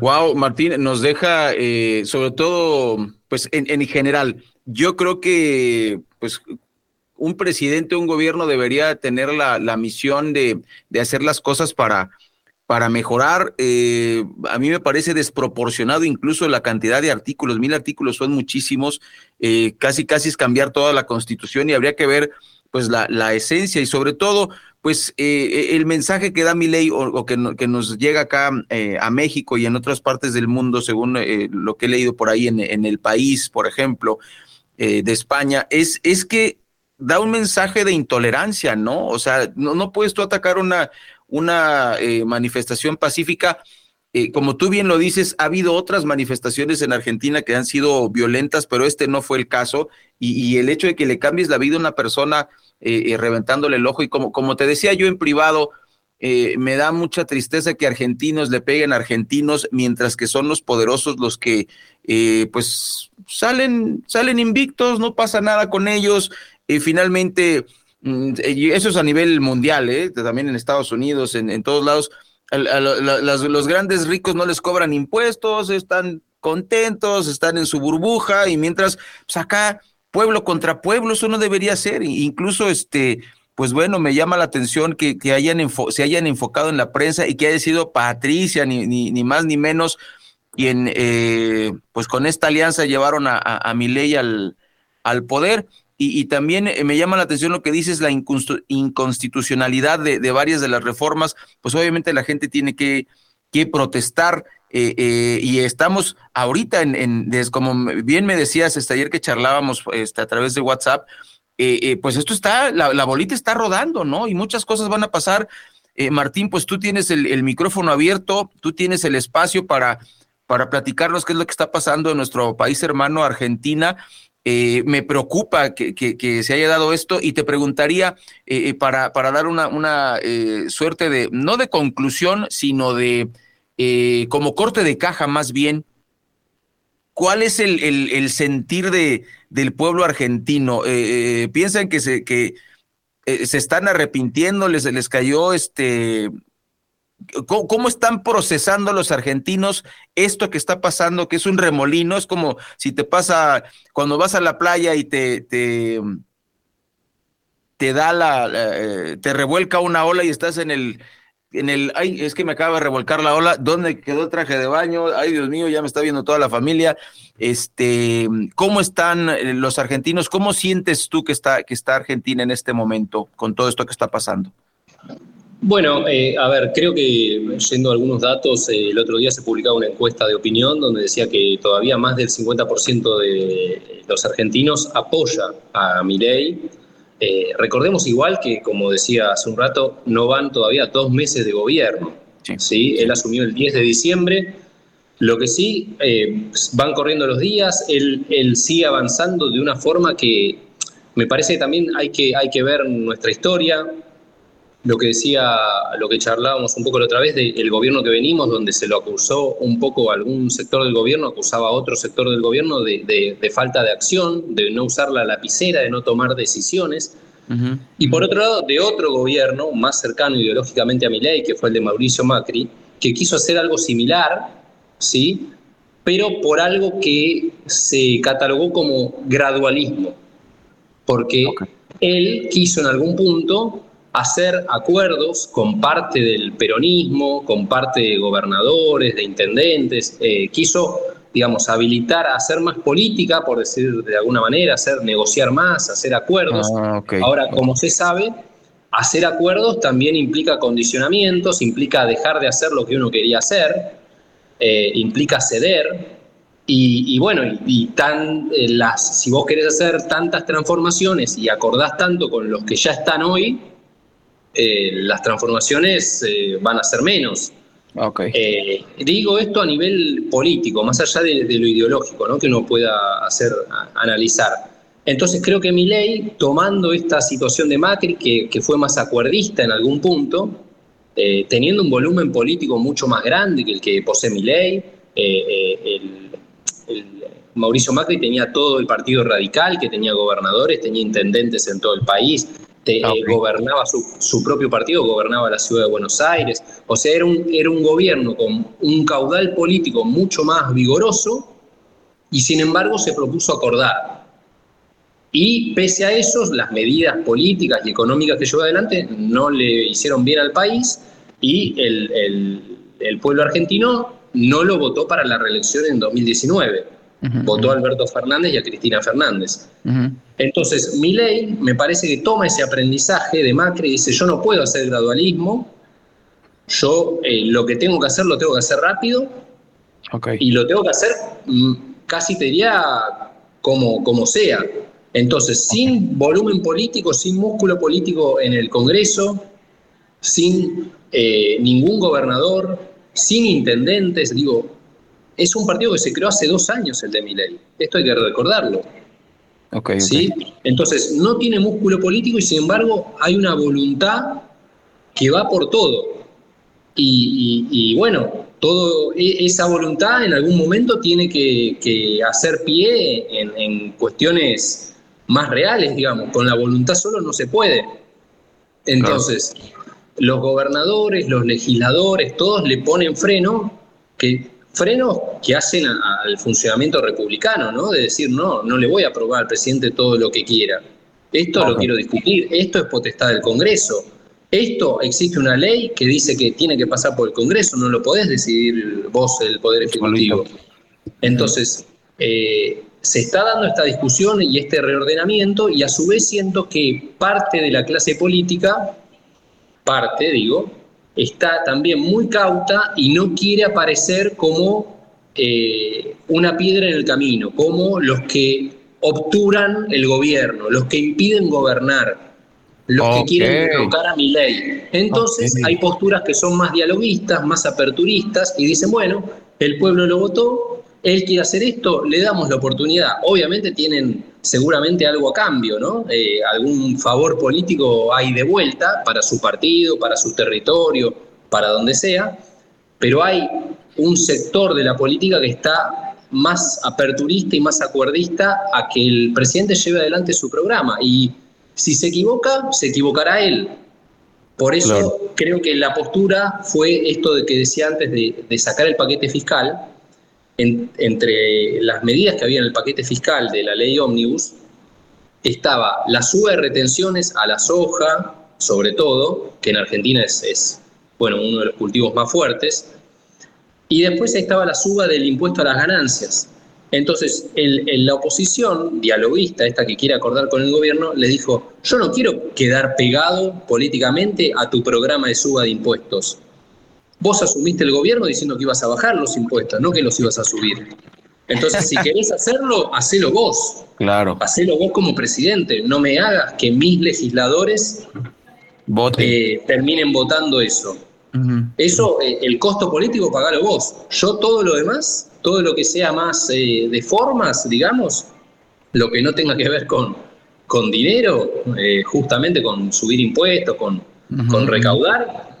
Speaker 18: Wow, Martín, nos deja, eh, sobre todo, pues en, en general, yo creo que pues un presidente, un gobierno debería tener la, la misión de, de, hacer las cosas para, para mejorar. Eh, a mí me parece desproporcionado incluso la cantidad de artículos. Mil artículos son muchísimos. Eh, casi, casi es cambiar toda la constitución y habría que ver pues la, la esencia y sobre todo pues eh, el mensaje que da mi ley o, que, que, nos llega acá a México y en otras partes del mundo, según lo que he leído por ahí en, en el país, por ejemplo, eh, de España, es, es que da un mensaje de intolerancia, ¿no? O sea, no, no puedes tú atacar una, una eh, manifestación pacífica. Eh, como tú bien lo dices, ha habido otras manifestaciones en Argentina que han sido violentas, pero este no fue el caso. Y, el hecho de que le cambies la vida a una persona reventándole el ojo, y como, te decía yo en privado, me da mucha tristeza que argentinos le peguen a argentinos, mientras que son los poderosos los que, pues, salen, salen invictos, no pasa nada con ellos. Y finalmente, mm, eso es a nivel mundial, ¿eh? también en Estados Unidos, en, todos lados. Los grandes ricos no les cobran impuestos, están contentos, están en su burbuja y mientras, pues acá, pueblo contra pueblo, eso no debería ser. Incluso, este, pues bueno, me llama la atención que, que hayan se hayan enfocado en la prensa y que haya sido Patricia, ni, ni, ni más ni menos, quien eh, pues con esta alianza llevaron a, a, Milei al, al poder. Y, también eh, me llama la atención lo que dices, la inconstitucionalidad de, varias de las reformas, pues obviamente la gente tiene que, que protestar. Eh, y estamos ahorita en, en como bien me decías este, ayer que charlábamos este, a través de WhatsApp, pues esto está, la, bolita está rodando, ¿no? Y muchas cosas van a pasar. Martín, pues tú tienes el, el micrófono abierto, tú tienes el espacio para para platicarnos qué es lo que está pasando en nuestro país hermano Argentina. Eh, me preocupa que, se haya dado esto y te preguntaría eh, eh, para, para dar una, una suerte de, no de conclusión, sino de como corte de caja más bien, ¿cuál es el, el, sentir de, del pueblo argentino? ¿Piensan que se, que, se están arrepintiendo, les, les cayó este ¿Cómo, están procesando los argentinos esto que está pasando, que es un remolino? Es como si te pasa cuando vas a la playa y te, te, da la, eh, te revuelca una ola y estás en el, en el, ay, es que me acaba de revolcar la ola, ¿dónde quedó el traje de baño? Ay, Dios mío, ya me está viendo toda la familia. Este, ¿cómo están eh, los argentinos? ¿Cómo sientes tú que está, que está Argentina en este momento con todo esto que está pasando?
Speaker 20: Bueno, eh, a ver, creo que yendo a algunos datos, eh, el otro día se publicaba una encuesta de opinión donde decía que todavía más del 50% de los argentinos apoya a Milei. Eh, recordemos igual que, como decía hace un rato, no van todavía dos meses de gobierno. Sí. Él asumió el 10 de diciembre. Lo que sí, eh, van corriendo los días, él, él sigue avanzando de una forma que me parece que también hay que, hay que ver nuestra historia, lo que decía, lo que charlábamos un poco la otra vez del gobierno que venimos, donde se lo acusó un poco algún sector del gobierno, acusaba a otro sector del gobierno de, falta de acción, de no usar la lapicera, de no tomar decisiones. Y por otro lado, de otro gobierno más cercano ideológicamente a mi ley, que fue el de Mauricio Macri, que quiso hacer algo similar, ¿sí? pero por algo que se catalogó como gradualismo, porque él quiso en algún punto hacer acuerdos con parte del peronismo, con parte de gobernadores, de intendentes, eh, quiso, digamos, habilitar a hacer más política, por decir de alguna manera, hacer negociar más, hacer acuerdos.
Speaker 6: Ah,
Speaker 20: Ahora, como se sabe, hacer acuerdos también implica condicionamientos, implica dejar de hacer lo que uno quería hacer, eh, implica ceder. Y, bueno, y, tan, eh, las, si vos querés hacer tantas transformaciones y acordás tanto con los que ya están hoy, eh, las transformaciones eh, van a ser menos. Eh, digo esto a nivel político, más allá de, lo ideológico, ¿no? que uno pueda hacer, analizar. Entonces creo que mi ley, tomando esta situación de Macri, que, fue más acuerdista en algún punto, teniendo un volumen político mucho más grande que el que posee mi ley, Mauricio Macri tenía todo el partido radical, que tenía gobernadores, tenía intendentes en todo el país, Ah, eh, gobernaba su, propio partido, gobernaba la ciudad de Buenos Aires. O sea, era un, era un gobierno con un caudal político mucho más vigoroso y sin embargo se propuso acordar. Y pese a eso, las medidas políticas y económicas que llevó adelante no le hicieron bien al país y el, el pueblo argentino no lo votó para la reelección en 2019 votó a Alberto Fernández y a Cristina Fernández. Entonces, mi ley me parece que toma ese aprendizaje de Macri y dice, yo no puedo hacer gradualismo, yo eh, lo que tengo que hacer lo tengo que hacer rápido y lo tengo que hacer mm, casi te diría como, como sea. Entonces, sin volumen político, sin músculo político en el Congreso, sin eh, ningún gobernador, sin intendentes, digo, es un partido que se creó hace dos años, el de Miley. Esto hay que recordarlo.
Speaker 6: Okay,
Speaker 20: ¿Sí? Entonces, no tiene músculo político y sin embargo hay una voluntad que va por todo. Y, bueno, todo, e, esa voluntad en algún momento tiene que, hacer pie en, cuestiones más reales, digamos. Con la voluntad solo no se puede. Entonces, los gobernadores, los legisladores, todos le ponen freno que frenos que hacen al funcionamiento republicano, ¿no? De decir, no, no le voy a aprobar al presidente todo lo que quiera. Esto lo quiero discutir, esto es potestad del Congreso. Esto existe una ley que dice que tiene que pasar por el Congreso, no lo podés decidir vos, el Poder Ejecutivo. Entonces, eh, se está dando esta discusión y este reordenamiento y a su vez siento que parte de la clase política, parte digo, está también muy cauta y no quiere aparecer como eh, una piedra en el camino, como los que obturan el gobierno, los que impiden gobernar, los que quieren tocar a mi ley. Entonces hay posturas que son más dialoguistas, más aperturistas y dicen, bueno, el pueblo lo votó, él quiere hacer esto, le damos la oportunidad. Obviamente tienen seguramente algo a cambio, ¿no? Eh, algún favor político hay de vuelta para su partido, para su territorio, para donde sea, pero hay un sector de la política que está más aperturista y más acuerdista a que el presidente lleve adelante su programa. Y si se equivoca, se equivocará él. Por eso creo que la postura fue esto de que decía antes de sacar el paquete fiscal, entre las medidas que había en el paquete fiscal de la ley Omnibus, estaba la suba de retenciones a la soja, sobre todo, que en Argentina es, bueno, uno de los cultivos más fuertes, y después estaba la suba del impuesto a las ganancias. Entonces, la oposición dialoguista, esta que quiere acordar con el gobierno, le dijo, yo no quiero quedar pegado políticamente a tu programa de suba de impuestos. Vos asumiste el gobierno diciendo que ibas a bajar los impuestos, no que los ibas a subir. Entonces, si querés hacerlo, hacelo vos.
Speaker 18: Claro.
Speaker 20: Hacelo vos como presidente. No me hagas que mis legisladores eh, terminen votando eso. Eso, eh, el costo político, pagalo vos. Yo todo lo demás, todo lo que sea más eh, de formas, digamos, lo que no tenga que ver con, con dinero, eh, justamente con subir impuestos, con, con recaudar,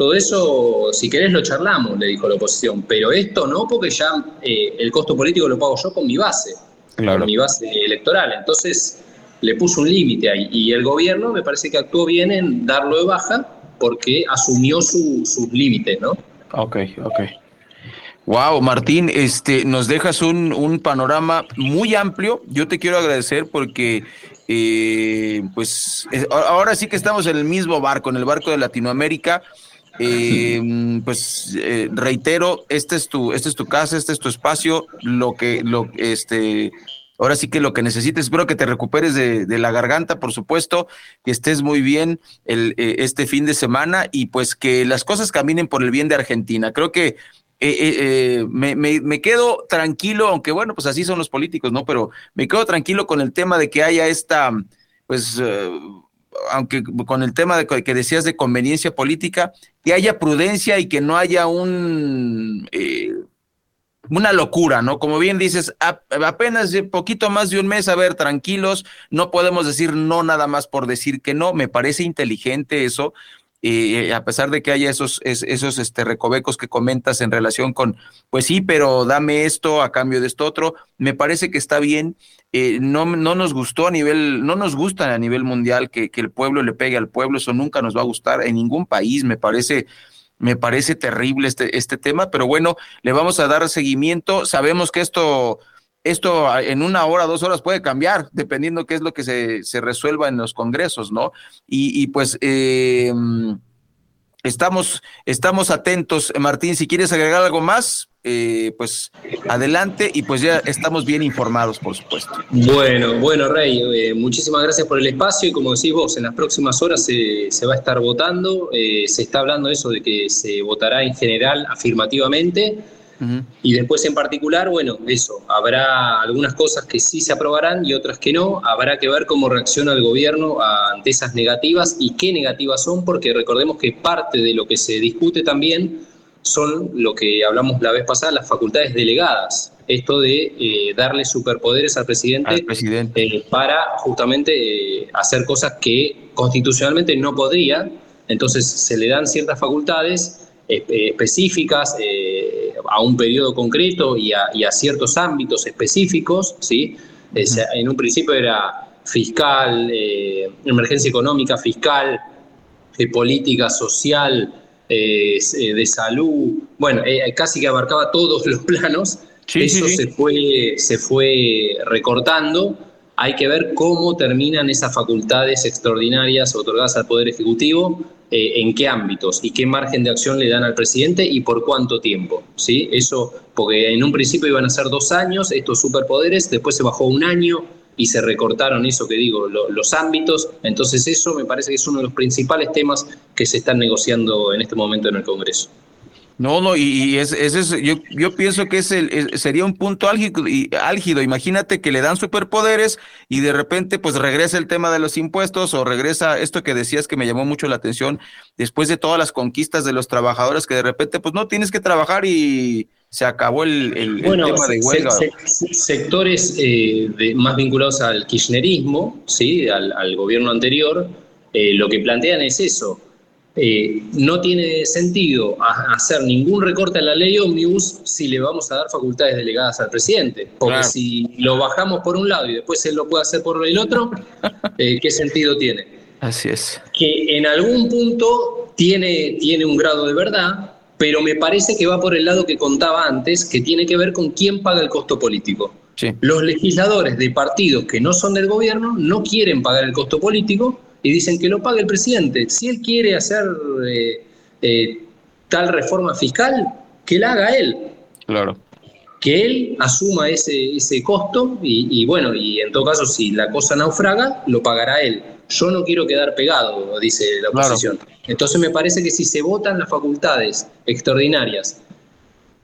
Speaker 20: todo eso, si querés, lo charlamos, le dijo la oposición. Pero esto no, porque ya eh, el costo político lo pago yo con mi base,
Speaker 18: Claro.
Speaker 20: con mi base electoral. Entonces, le puso un límite ahí. Y el gobierno me parece que actuó bien en darlo de baja porque asumió su- sus límites, ¿no?
Speaker 18: Ok, ok. Wow, Martín, este, nos dejas un, un panorama muy amplio. Yo te quiero agradecer porque, eh, pues, ahora sí que estamos en el mismo barco, en el barco de Latinoamérica. Eh, pues eh, reitero, este es tu, este es tu casa, este es tu espacio. Lo que, lo, este, ahora sí que lo que necesites. Espero que te recuperes de, la garganta, por supuesto, que estés muy bien el, eh, este fin de semana y pues que las cosas caminen por el bien de Argentina. Creo que me, quedo tranquilo, aunque bueno, pues así son los políticos, ¿no? Pero me quedo tranquilo con el tema de que haya esta, pues, aunque con el tema de que decías de conveniencia política, que haya prudencia y que no haya un... eh, una locura, ¿no? Como bien dices, apenas poquito más de un mes, a ver, tranquilos, no podemos decir no nada más por decir que no, me parece inteligente eso, eh, a pesar de que haya esos, es- esos este, recovecos que comentas en relación con, pues sí, pero dame esto a cambio de esto otro, me parece que está bien, eh, no, no nos gustó a nivel, no nos gusta a nivel mundial que, que el pueblo le pegue al pueblo, eso nunca nos va a gustar en ningún país, me parece me parece terrible este, este tema, pero bueno, le vamos a dar seguimiento. Sabemos que esto, esto en una hora, dos horas puede cambiar, dependiendo qué es lo que se, se resuelva en los congresos, ¿no? Y, y pues eh, estamos, estamos atentos. Martín, si quieres agregar algo más, eh, pues adelante y pues ya estamos bien informados, por supuesto.
Speaker 20: Bueno, bueno, Rey, eh, muchísimas gracias por el espacio y como decís vos, en las próximas horas se, se va a estar votando, eh, se está hablando eso de que se votará en general afirmativamente y después en particular, bueno, eso, habrá algunas cosas que sí se aprobarán y otras que no, habrá que ver cómo reacciona el gobierno ante esas negativas y qué negativas son, porque recordemos que parte de lo que se discute también son lo que hablamos la vez pasada, las facultades delegadas. Esto de eh, darle superpoderes al presidente, eh, para justamente eh, hacer cosas que constitucionalmente no podría. Entonces se le dan ciertas facultades específicas eh, a un periodo concreto y a, y a ciertos ámbitos específicos. ¿sí? Eh, en un principio era fiscal, eh, emergencia económica, fiscal, eh, política social, eh, eh, de salud, bueno, eh, casi que abarcaba todos los planos.
Speaker 18: Sí,
Speaker 20: Eso
Speaker 18: sí, sí.
Speaker 20: se fue, se fue recortando. Hay que ver cómo terminan esas facultades extraordinarias otorgadas al Poder Ejecutivo, eh, en qué ámbitos y qué margen de acción le dan al presidente y por cuánto tiempo. ¿sí? Eso, porque en un principio iban a ser dos años estos superpoderes, después se bajó un año y se recortaron eso que digo, lo- los ámbitos. Entonces eso me parece que es uno de los principales temas que se están negociando en este momento en el Congreso.
Speaker 18: No, no, y, y es, ese es- yo, yo pienso que es el, es- sería un punto álgido, y, álgido. Imagínate que le dan superpoderes y de repente pues regresa el tema de los impuestos o regresa esto que decías que me llamó mucho la atención después de todas las conquistas de los trabajadores que de repente pues no tienes que trabajar y se acabó el, el- el
Speaker 20: Bueno,
Speaker 18: tema de huelga.
Speaker 20: se- se- sectores eh, de- más vinculados al kirchnerismo, ¿sí? al, al gobierno anterior, eh, lo que plantean es eso. Eh, no tiene sentido hacer ningún recorte a la ley Omnibus si le vamos a dar facultades delegadas al presidente. Porque
Speaker 18: Claro.
Speaker 20: si lo bajamos por un lado y después él lo puede hacer por el otro, eh, ¿qué sentido tiene?
Speaker 18: Así es.
Speaker 20: que en algún punto tiene, tiene un grado de verdad, pero me parece que va por el lado que contaba antes, que tiene que ver con quién paga el costo político. Los legisladores de partidos que no son del gobierno no quieren pagar el costo político y dicen que lo pague el presidente. Si él quiere hacer eh, eh, tal reforma fiscal, que la haga él.
Speaker 18: Claro.
Speaker 20: que él asuma ese, ese costo y, bueno, y en todo caso, si la cosa naufraga, lo pagará él. Yo no quiero quedar pegado, dice la oposición. Entonces me parece que si se votan las facultades extraordinarias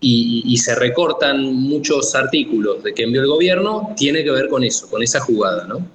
Speaker 20: y, se recortan muchos artículos de que envió el gobierno, tiene que ver con eso, con esa jugada, ¿no?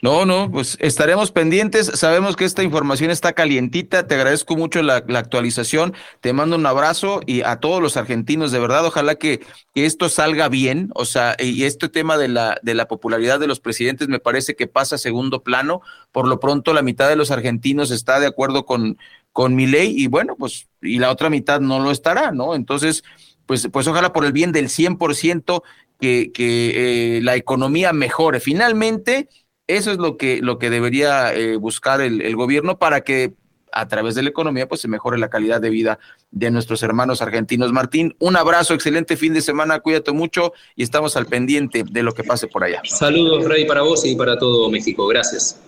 Speaker 18: No, no, pues estaremos pendientes. Sabemos que esta información está calientita. Te agradezco mucho la, actualización. Te mando un abrazo y a todos los argentinos, de verdad, ojalá que, esto salga bien. O sea, y este tema de la, de la popularidad de los presidentes me parece que pasa a segundo plano. Por lo pronto, la mitad de los argentinos está de acuerdo con, con mi ley y bueno, pues, y la otra mitad no lo estará, ¿no? Entonces, pues, pues ojalá por el bien del 100% que, que eh, la economía mejore. Finalmente, eso es lo que, lo que debería eh, buscar el, gobierno para que a través de la economía pues se mejore la calidad de vida de nuestros hermanos argentinos. Martín, un abrazo, excelente fin de semana, cuídate mucho y estamos al pendiente de lo que pase por allá.
Speaker 20: Saludos, Rey, para vos y para todo México. Gracias.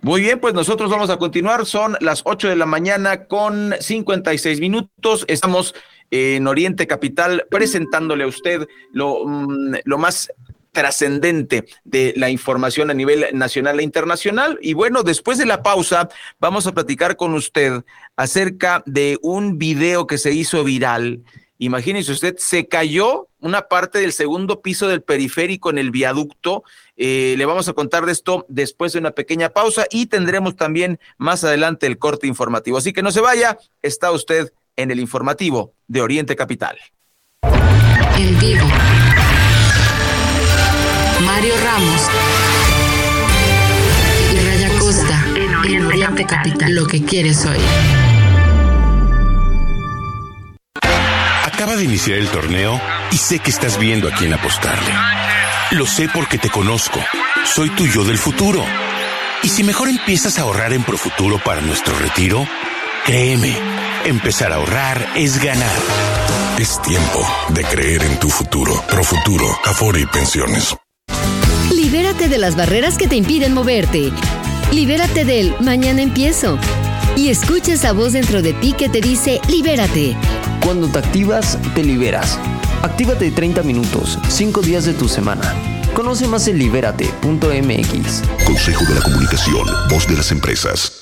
Speaker 18: Muy bien, pues nosotros vamos a continuar. Son las 8 de la mañana con 56 minutos. Estamos en Oriente Capital presentándole a usted lo, mm, lo más trascendente de la información a nivel nacional e internacional. Y bueno, después de la pausa, vamos a platicar con usted acerca de un video que se hizo viral. Imagínese usted, se cayó una parte del segundo piso del periférico en el viaducto. Eh, le vamos a contar de esto después de una pequeña pausa y tendremos también más adelante el corte informativo. Así que no se vaya, está usted en el informativo de Oriente Capital.
Speaker 5: Vivo Mario Ramos y Raya Costa en Oriente Capital. Lo que quieres hoy.
Speaker 21: Acaba de iniciar el torneo y sé que estás viendo a quién apostarle. Lo sé porque te conozco. Soy tu yo del futuro. Y si mejor empiezas a ahorrar en Profuturo para nuestro retiro, créeme, empezar a ahorrar es ganar.
Speaker 14: Es tiempo de creer en tu futuro. Profuturo, Afore y Pensiones.
Speaker 12: Libérate de las barreras que te impiden moverte. Libérate del mañana empiezo. Y escucha esa voz dentro de ti que te dice libérate.
Speaker 13: Cuando te activas, te liberas. Actívate 30 minutos, 5 días de tu semana. Conoce más en libérate.mx.
Speaker 14: Consejo de la Comunicación, voz de las empresas.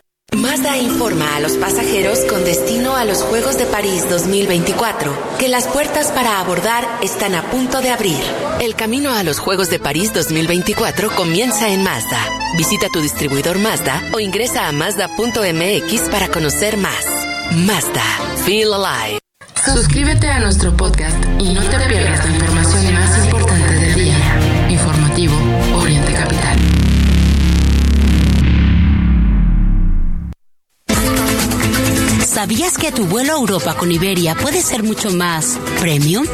Speaker 22: Mazda informa a los pasajeros con destino a los Juegos de París 2024 que las puertas para abordar están a punto de abrir. El camino a los Juegos de París 2024 comienza en Mazda. Visita tu distribuidor Mazda o ingresa a mazda.mx para conocer más. Mazda. Feel alive.
Speaker 5: Suscríbete a nuestro podcast y no te pierdas
Speaker 23: ¿Sabías que tu vuelo a Europa con Iberia puede ser mucho más premium?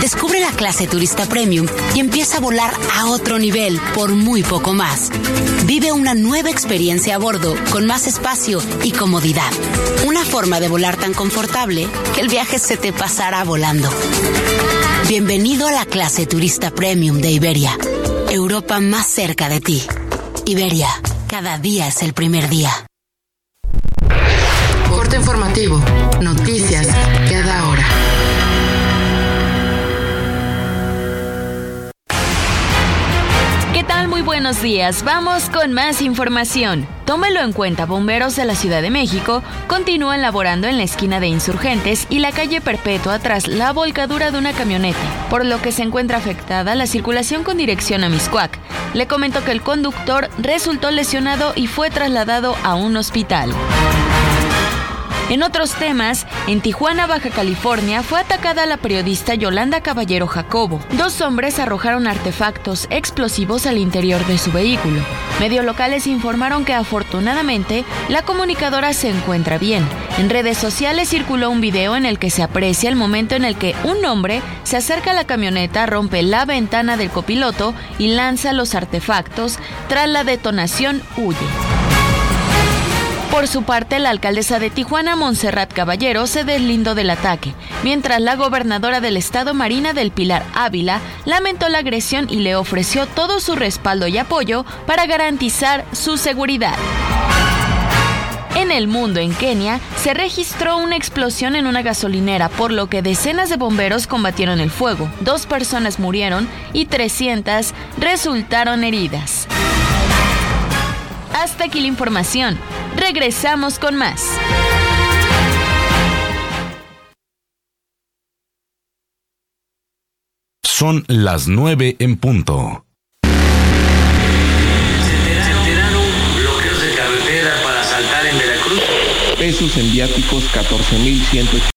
Speaker 23: Descubre la clase turista premium y empieza a volar a otro nivel por muy poco más. Vive una nueva experiencia a bordo con más espacio y comodidad. Una forma de volar tan confortable que el viaje se te pasará volando. Bienvenido a la clase turista premium de Iberia. Europa más cerca de ti. Iberia, cada día es el primer día
Speaker 5: informativo. Noticias cada hora.
Speaker 7: ¿Qué tal? Muy buenos días. Vamos con más información. Tómelo en cuenta, bomberos de la Ciudad de México continúan laborando en la esquina de Insurgentes y la calle Perpetua tras la volcadura de una camioneta, por lo que se encuentra afectada la circulación con dirección a Miscuac. Le comento que el conductor resultó lesionado y fue trasladado a un hospital. En otros temas, en Tijuana, Baja California, fue atacada la periodista Yolanda Caballero Jacobo. Dos hombres arrojaron artefactos explosivos al interior de su vehículo. Medios locales informaron que afortunadamente la comunicadora se encuentra bien. En redes sociales circuló un video en el que se aprecia el momento en el que un hombre se acerca a la camioneta, rompe la ventana del copiloto y lanza los artefactos. Tras la detonación, huye. Por su parte, la alcaldesa de Tijuana, Montserrat Caballero, se deslindó del ataque, mientras la gobernadora del estado, Marina del Pilar Ávila, lamentó la agresión y le ofreció todo su respaldo y apoyo para garantizar su seguridad. En el mundo, en Kenia, se registró una explosión en una gasolinera, por lo que decenas de bomberos combatieron el fuego. Dos personas murieron y 300 resultaron heridas. Hasta aquí la información. Regresamos con más.
Speaker 1: Son las 9 en punto.
Speaker 24: pesos en viáticos 14.180.